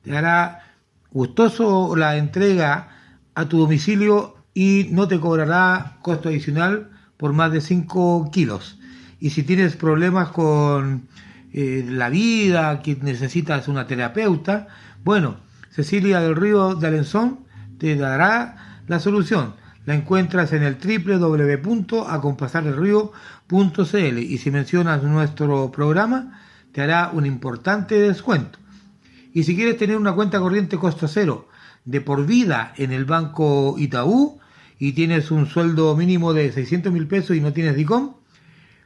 te hará gustoso la entrega a tu domicilio y no te cobrará costo adicional por más de 5 kilos. Y si tienes problemas con eh, la vida, que necesitas una terapeuta, bueno, Cecilia del Río de Alenzón te dará la solución. La encuentras en el www.acompasarelrío.cl y si mencionas nuestro programa te hará un importante descuento. Y si quieres tener una cuenta corriente costo cero de por vida en el banco Itaú y tienes un sueldo mínimo de 600 mil pesos y no tienes DICOM,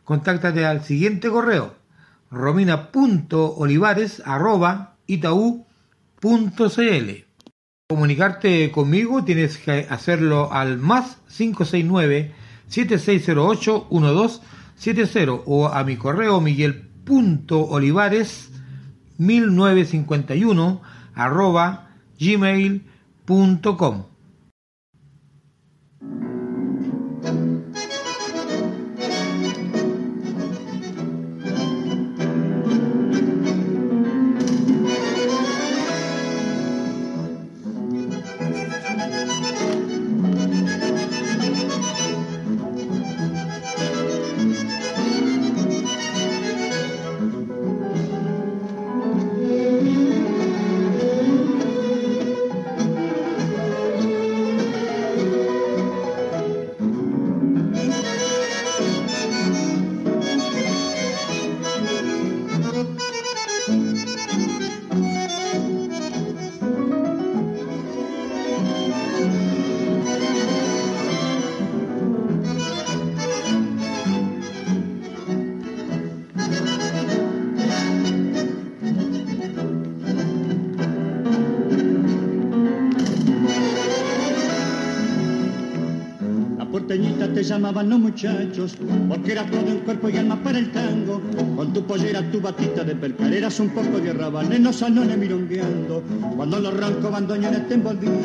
contáctate al siguiente correo romina.olivares.itaú.cl Comunicarte conmigo tienes que hacerlo al más 569 7608 1270 o a mi correo miguel.olivares 1951 arroba gmail.com porque eras todo en cuerpo y alma para el tango. Con tu pollera, tu batita de percar, eras un poco de arrabal en los salones milongueando. Cuando los roncos bandoneones te envolvían,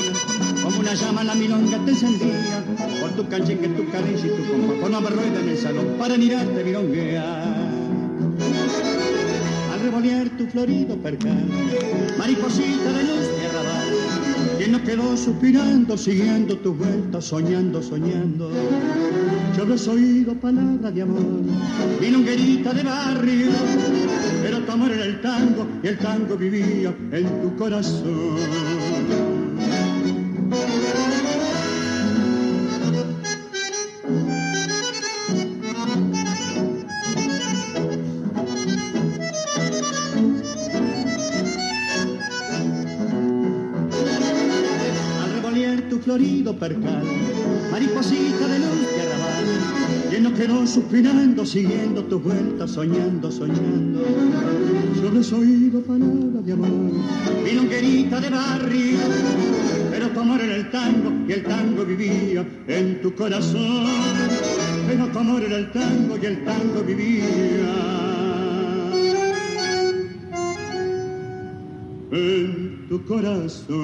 como una llama la milonga te encendía. Por tu canchique, tu caricia y tu compa, con una rueda en el salón para mirarte. Al revolear tu florido percal, mariposita de luz de arrabal, quien no quedó suspirando, siguiendo tus vueltas, soñando, soñando. Yo habrás oído palabras de amor, milonguerita de barrio, pero tu amor era el tango y el tango vivía en tu corazón. florido percal, quedó suspirando, siguiendo tus vueltas, soñando, soñando. Solo has oído palabras de amor, milonguerita de barrio, pero tu amor era el tango y el tango vivía en tu corazón. Pero tu amor era el tango y el tango vivía. en tu corazón.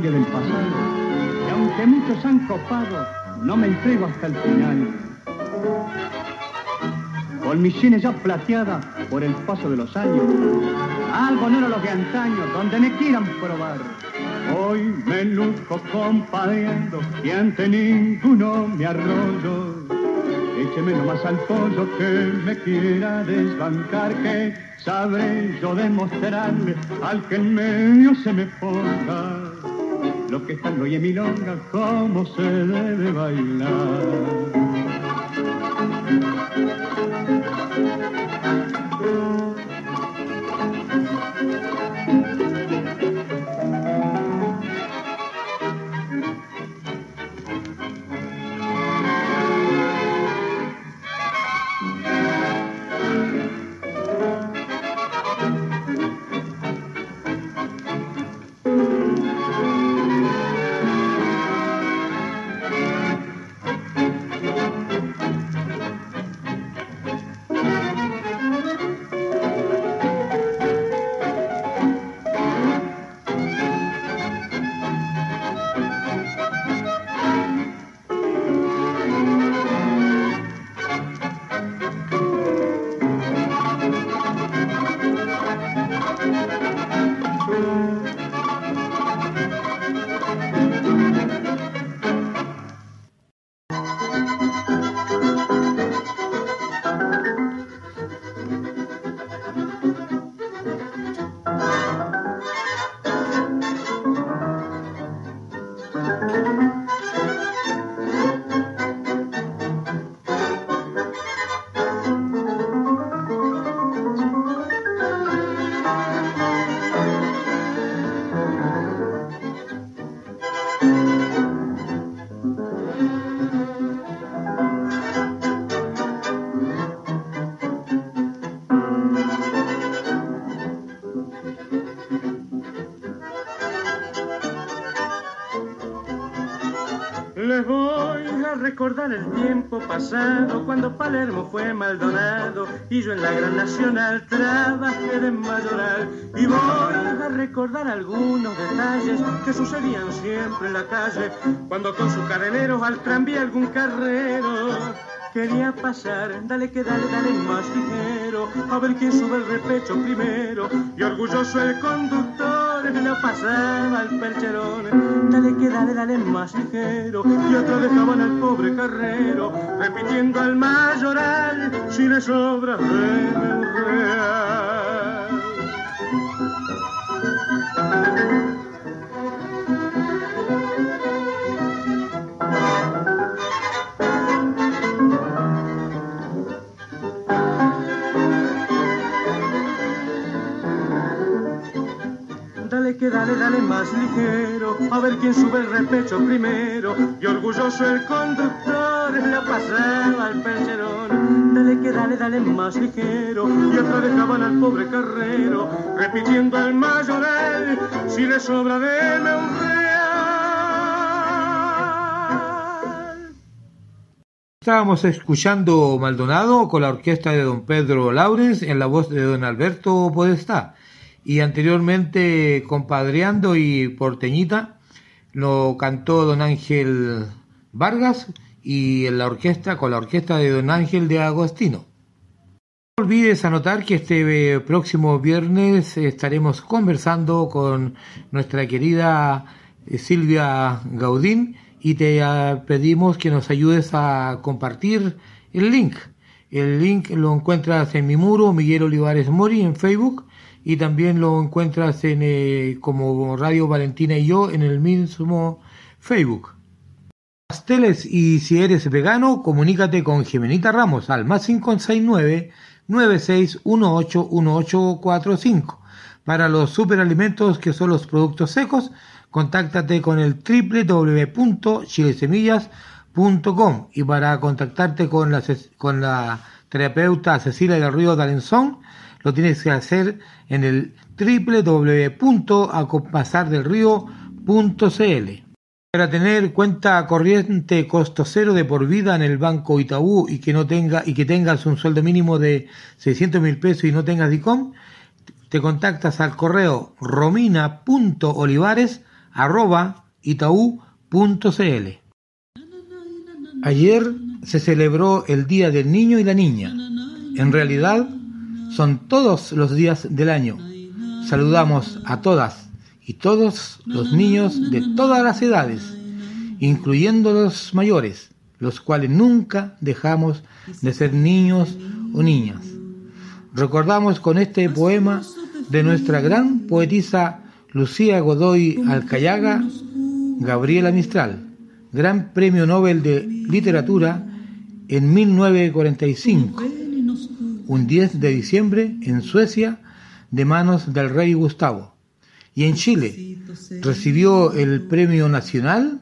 Del pasado. Y aunque muchos han copado, no me entrego hasta el final. Con mis sienes ya plateadas por el paso de los años. Algo no era lo que antaño, donde me quieran probar. Hoy me luzco compadeando y ante ninguno me arroyo. Écheme nomás al pollo que me quiera desbancar, que sabré yo demostrarle al que en medio se me ponga. Lo que están en milonga, cómo se debe bailar. Cuando Palermo fue Maldonado y yo en la Gran Nacional trabajé de mayoral. Y voy a recordar algunos detalles que sucedían siempre en la calle cuando con sus cadeneros al tranvía algún carrero quería pasar. Dale que dale, dale más ligero, a ver quién sube el repecho primero. Y orgulloso el conductor lo pasaba al percherón. Dale que dale, dale más ligero. Y otro dejaban al pobre carrero, repitiendo al mayoral, si le sobra, un real. Dale dale, más ligero, a ver quién sube el repecho primero. Y orgulloso el conductor lo pasaba al percherón. Dale que dale, dale más ligero, y otro dejaban al pobre carrero, repitiendo al mayoral, si le sobra deme un real. Estábamos escuchando Maldonado con la orquesta de don Pedro Laurens en la voz de don Alberto Podestá. Y anteriormente Compadreando y Porteñita lo cantó don Ángel Vargas y en la orquesta con la orquesta de don Ángel de Agostino. No olvides anotar que este próximo viernes estaremos conversando con nuestra querida eh, Silvia Gaudín y te ah, pedimos que nos ayudes a compartir el link. El link lo encuentras en mi muro, Miguel Olivares Mori, en Facebook, y también lo encuentras en eh, como Radio Valentina y yo en el mismo Facebook. Pasteles y si eres vegano, comunícate con Jimenita Ramos al más 569 96181845. Para los superalimentos que son los productos secos, contáctate con el www.chilesemillas.com y para contactarte con la, con la terapeuta Cecilia del Río D'Alenzón, lo tienes que hacer en el www.acompasardelrío.cl. Para tener cuenta corriente costo cero de por vida en el Banco Itaú y que no tenga y que tengas un sueldo mínimo de 600 mil pesos y no tengas DICOM, te contactas al correo romina.olivares.itaú.cl. Ayer se celebró el Día del Niño y la Niña. En realidad, son todos los días del año. Saludamos a todas y todos los niños de todas las edades, incluyendo los mayores, los cuales nunca dejamos de ser niños o niñas. Recordamos con este poema de nuestra gran poetisa Lucía Godoy Alcayaga, Gabriela Mistral, Gran Premio Nobel de Literatura en 1945, un 10 de diciembre en Suecia, de manos del rey Gustavo. Y en Chile recibió el Premio Nacional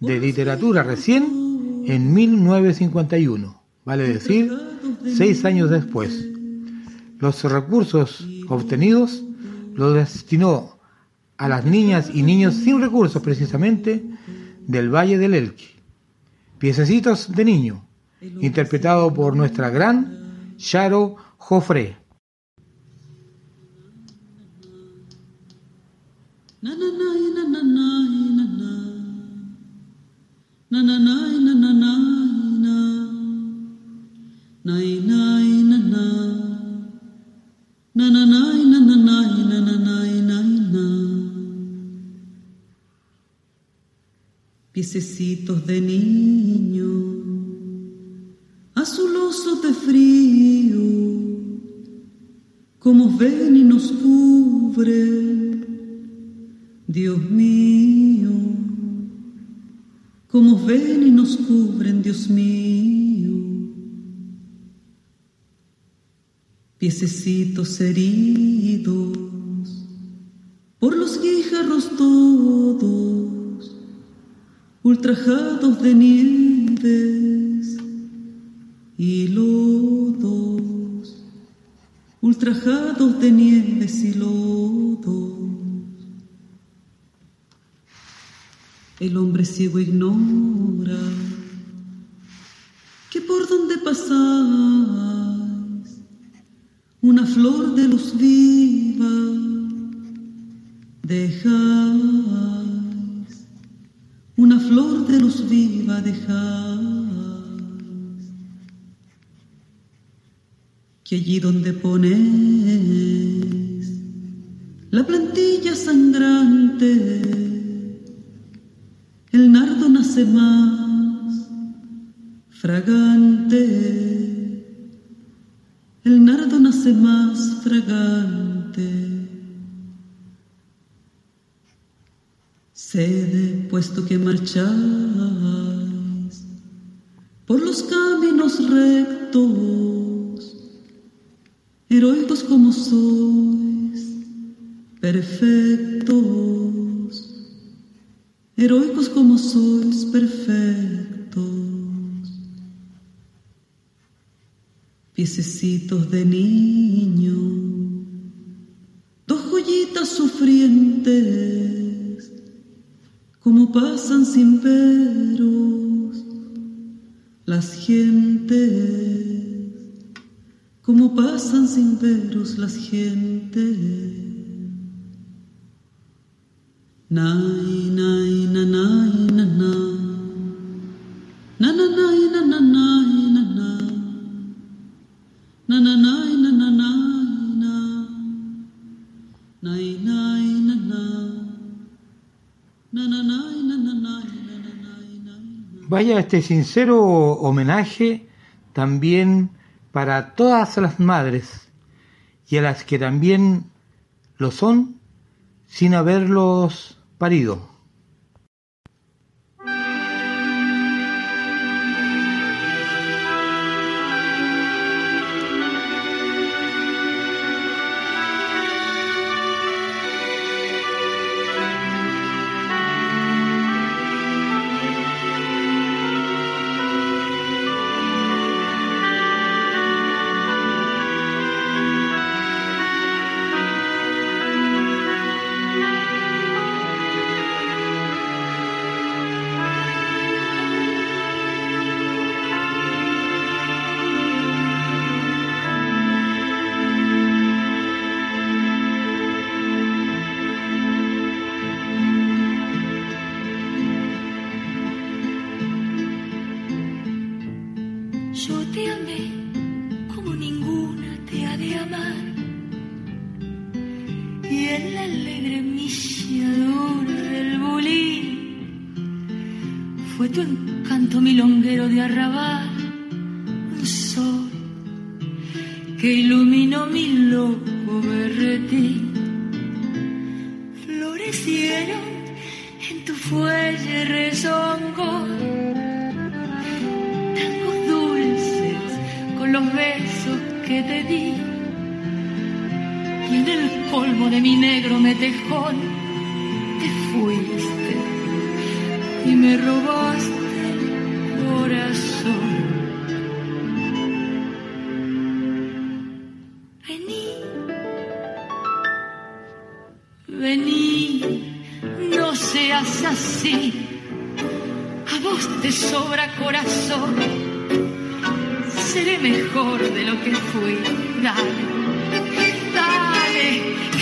de Literatura recién en 1951, vale decir, seis años después. Los recursos obtenidos los destinó a las niñas y niños sin recursos precisamente del Valle del Elqui. Piececitos de niño, interpretado por nuestra gran Charo Joffre. Piececitos de niño, azulosos de frío, como ven y nos cubre, Dios mío, como ven y nos cubren, Dios mío. Piececitos heridos por los guijarros todos, ultrajados de nieves y lodos, ultrajados de nieves y lodos. El hombre ciego ignora que por donde pasas una flor de luz viva dejáis, una flor de luz viva dejáis, allí donde pones la plantilla sangrante, el nardo nace más fragante, el nardo nace más fragante. Cede, puesto que marcháis por los caminos rectos, heroicos como sois, perfectos. Heroicos como sois perfectos, piececitos de niño, dos joyitas sufrientes, como pasan sin veros las gentes, como pasan sin veros las gentes. Nai, nai, na, nai, na, na. Na, na, na, na, na, na. Na, na, na, na, na. Vaya este sincero homenaje también para todas las madres y a las que también lo son sin haberlos parido.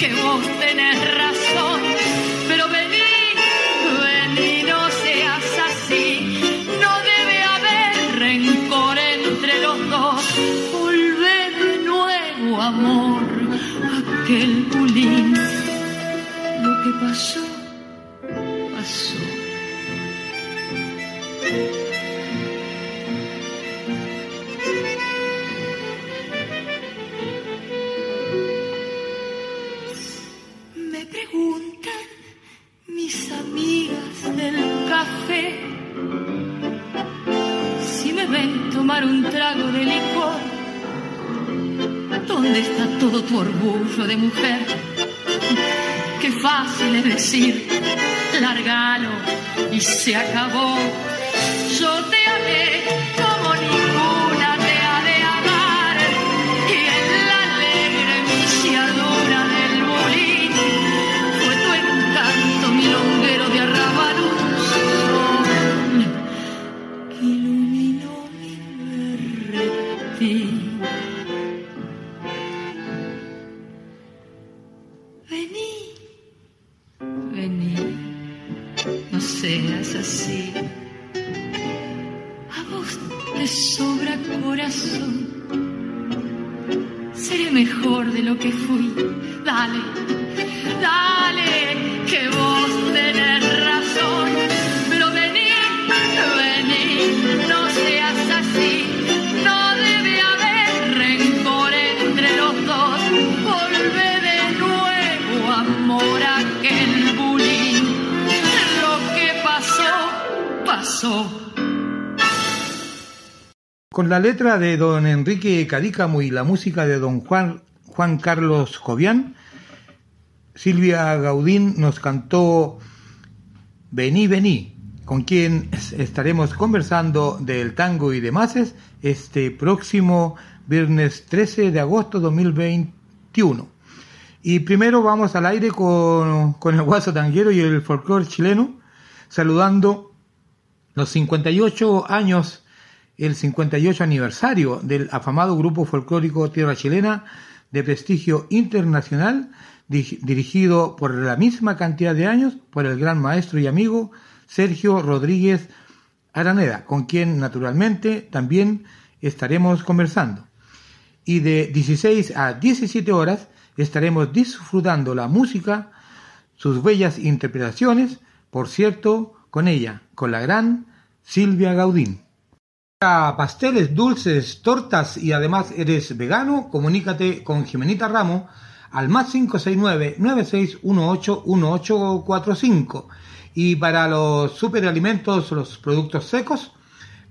Que vos tenés razón. Decir, largalo y se acabó. La letra de don Enrique Cadícamo y la música de don Juan, Juan Carlos Jovián, Silvia Gaudín nos cantó Vení, vení, con quien es- estaremos conversando del tango y demás este próximo viernes 13 de agosto 2021. Y primero vamos al aire con, con el guaso tanguero y el folclore chileno, saludando los 58 años, el 58 aniversario del afamado grupo folclórico Tierra Chilena de prestigio internacional, di- dirigido por la misma cantidad de años por el gran maestro y amigo Sergio Rodríguez Araneda, con quien naturalmente también estaremos conversando. Y de 16 a 17 horas estaremos disfrutando la música, sus bellas interpretaciones, por cierto, con ella, con la gran Silvia Gaudín. Pasteles, dulces, tortas y además eres vegano, comunícate con Jimenita Ramos al más 569-9618-1845. Y para los superalimentos, los productos secos,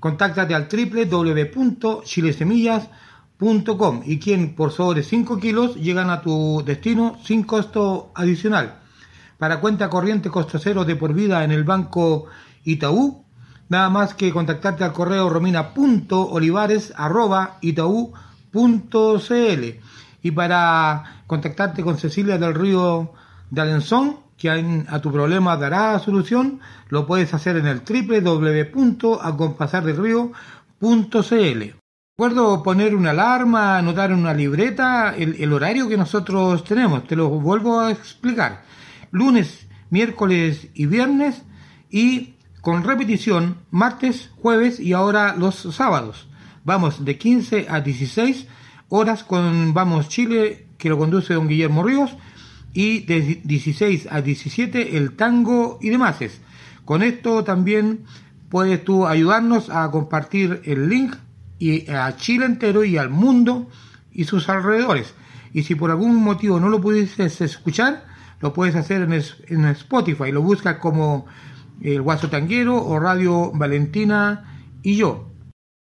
contáctate al www.chilesemillas.com y quien por sobre 5 kilos llegan a tu destino sin costo adicional. Para cuenta corriente costo cero de por vida en el banco Itaú, nada más que contactarte al correo romina.olivares.itaú.cl y para contactarte con Cecilia del Río de Alenzón, quien a tu problema dará solución, lo puedes hacer en el www.acompasardelrío.cl. Recuerdo poner una alarma, anotar en una libreta el, el horario que nosotros tenemos. Te lo vuelvo a explicar. Lunes, miércoles y viernes y con repetición martes, jueves y ahora los sábados. Vamos de 15 a 16 horas con Vamos Chile, que lo conduce don Guillermo Ríos, y de 16 a 17 el tango y demás. Con esto también puedes tú ayudarnos a compartir el link y a Chile entero y al mundo y sus alrededores. Y si por algún motivo no lo pudieses escuchar, lo puedes hacer en, en Spotify. Lo buscas como el Guaso Tanguero o Radio Valentina y yo.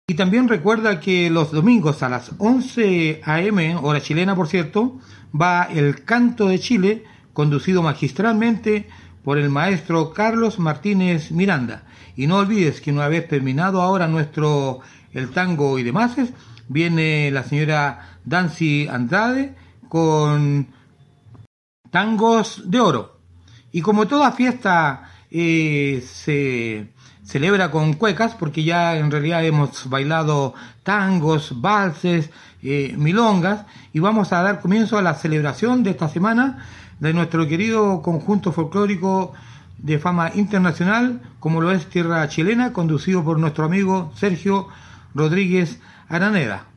Y también recuerda que los domingos a las 11 a.m., hora chilena por cierto, va el Canto de Chile, conducido magistralmente por el maestro Carlos Martínez Miranda. Y no olvides que una vez terminado ahora nuestro el tango y demás, viene la señora Dancy Andrade con tangos de oro. Y como toda fiesta eh, se celebra con cuecas, porque ya en realidad hemos bailado tangos, valses, eh, milongas, y vamos a dar comienzo a la celebración de esta semana de nuestro querido conjunto folclórico de fama internacional, como lo es Tierra Chilena, conducido por nuestro amigo Sergio Rodríguez Araneda.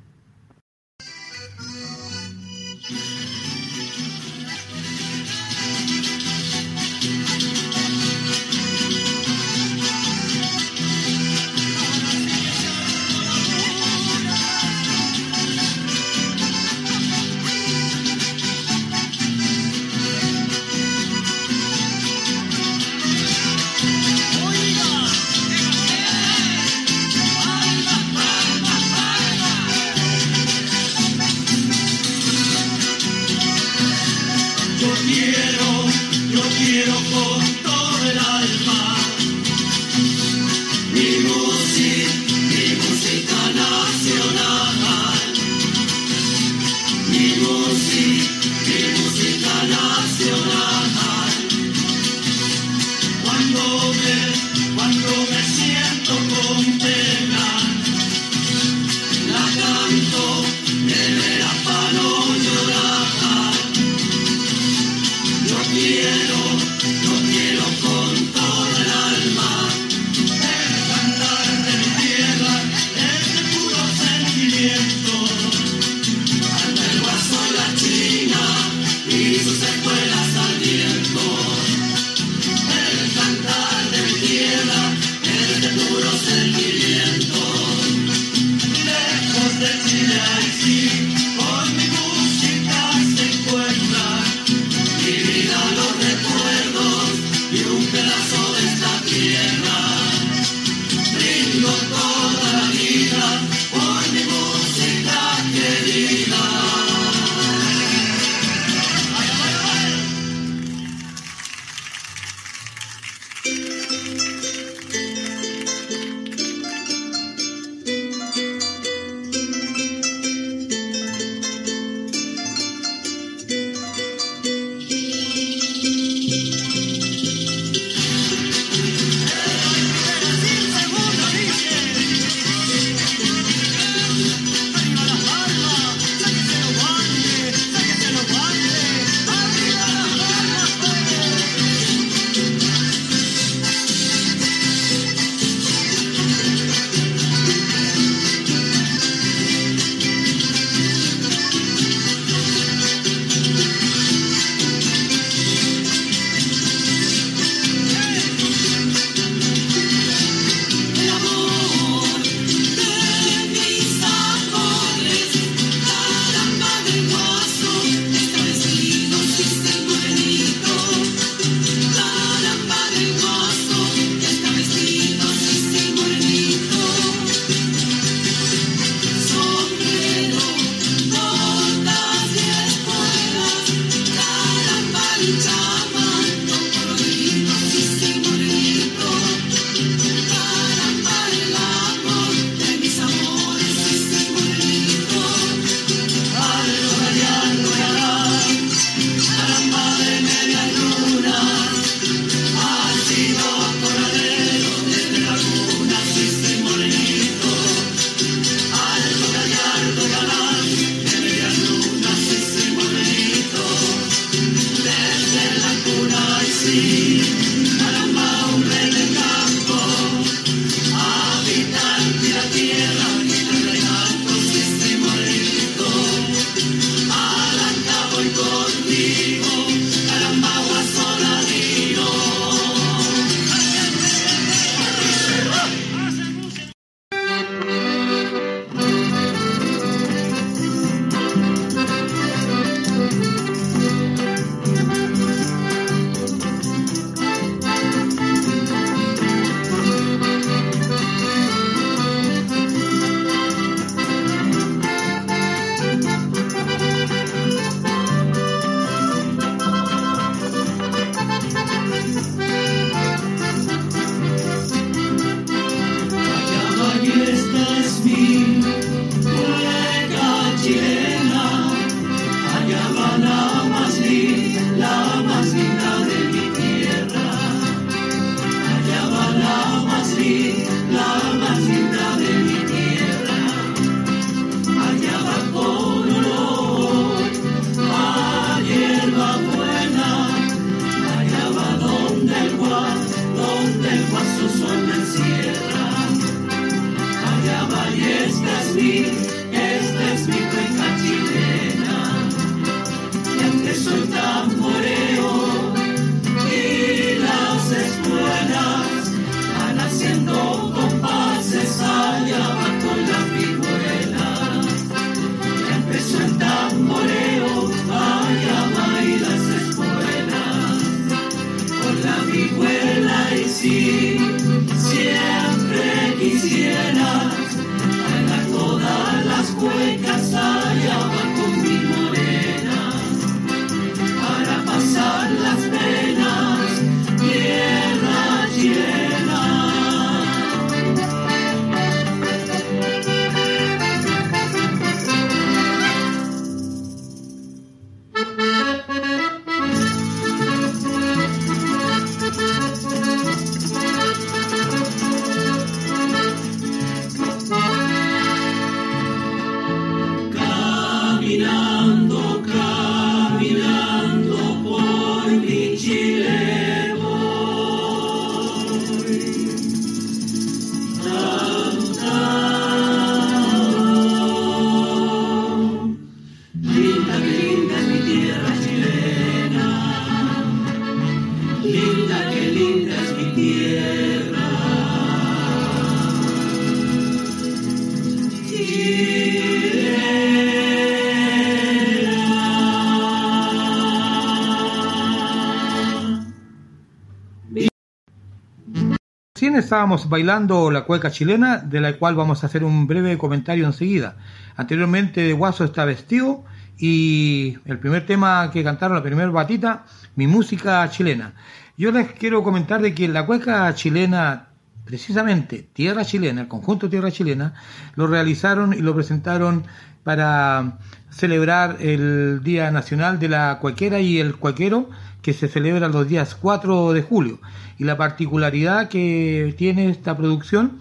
Estábamos bailando la cueca chilena, de la cual vamos a hacer un breve comentario enseguida. Anteriormente Guaso está vestido y el primer tema que cantaron, la primera batita, mi música chilena. Yo les quiero comentar de que la cueca chilena, precisamente Tierra Chilena, el conjunto Tierra Chilena, lo realizaron y lo presentaron para celebrar el Día Nacional de la Cuequera y el Cuequero, que se celebra los días 4 de julio. Y la particularidad que tiene esta producción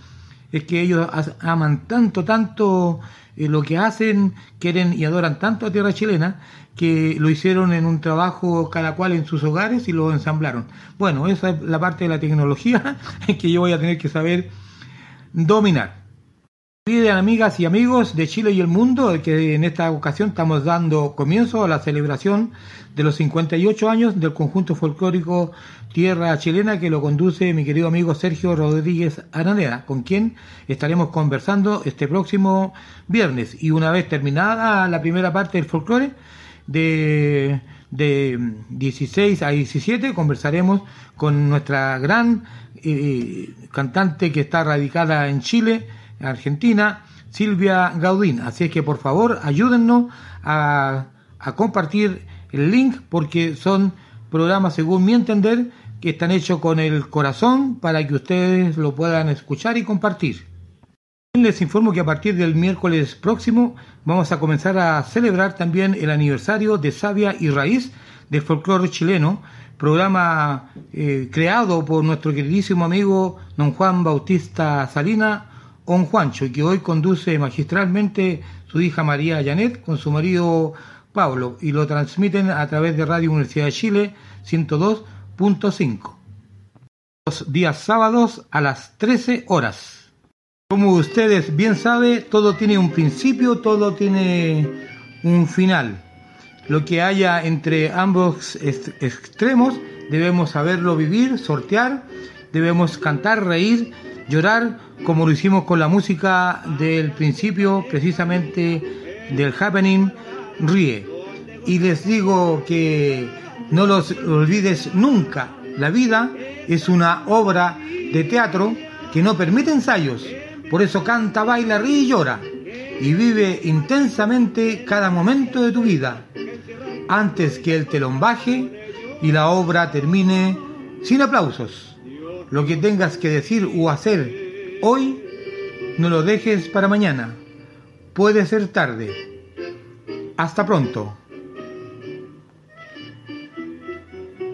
es que ellos aman tanto, tanto eh, lo que hacen, quieren y adoran tanto a Tierra Chilena, que lo hicieron en un trabajo cada cual en sus hogares y lo ensamblaron. Bueno, esa es la parte de la tecnología que yo voy a tener que saber dominar. Amigas y amigos de Chile y el mundo, que en esta ocasión estamos dando comienzo a la celebración de los 58 años del conjunto folclórico Tierra Chilena que lo conduce mi querido amigo Sergio Rodríguez Araneda, con quien estaremos conversando este próximo viernes. Y una vez terminada la primera parte del folclore, de, de 16 a 17 conversaremos con nuestra gran eh, cantante que está radicada en Chile, Argentina, Silvia Gaudín. Así es que por favor ayúdennos a, compartir el link porque son programas, según mi entender, que están hechos con el corazón para que ustedes lo puedan escuchar y compartir. Les informo que a partir del miércoles próximo vamos a comenzar a celebrar también el aniversario de Sabia y Raíz del folclore chileno, programa eh, creado por nuestro queridísimo amigo don Juan Bautista Salina, Don Juancho, que hoy conduce magistralmente su hija María Janet con su marido Pablo, y lo transmiten a través de Radio Universidad de Chile 102.5. Los días sábados a las 13 horas. Como ustedes bien saben, todo tiene un principio, todo tiene un final. Lo que haya entre ambos extremos debemos saberlo vivir, sortear, debemos cantar, reír, llorar, como lo hicimos con la música del principio, precisamente del happening, ríe. Y les digo que no los olvides nunca. La vida es una obra de teatro que no permite ensayos. Por eso canta, baila, ríe y llora. Y vive intensamente cada momento de tu vida. Antes que el telón baje y la obra termine sin aplausos. Lo que tengas que decir o hacer hoy, no lo dejes para mañana. Puede ser tarde. Hasta pronto.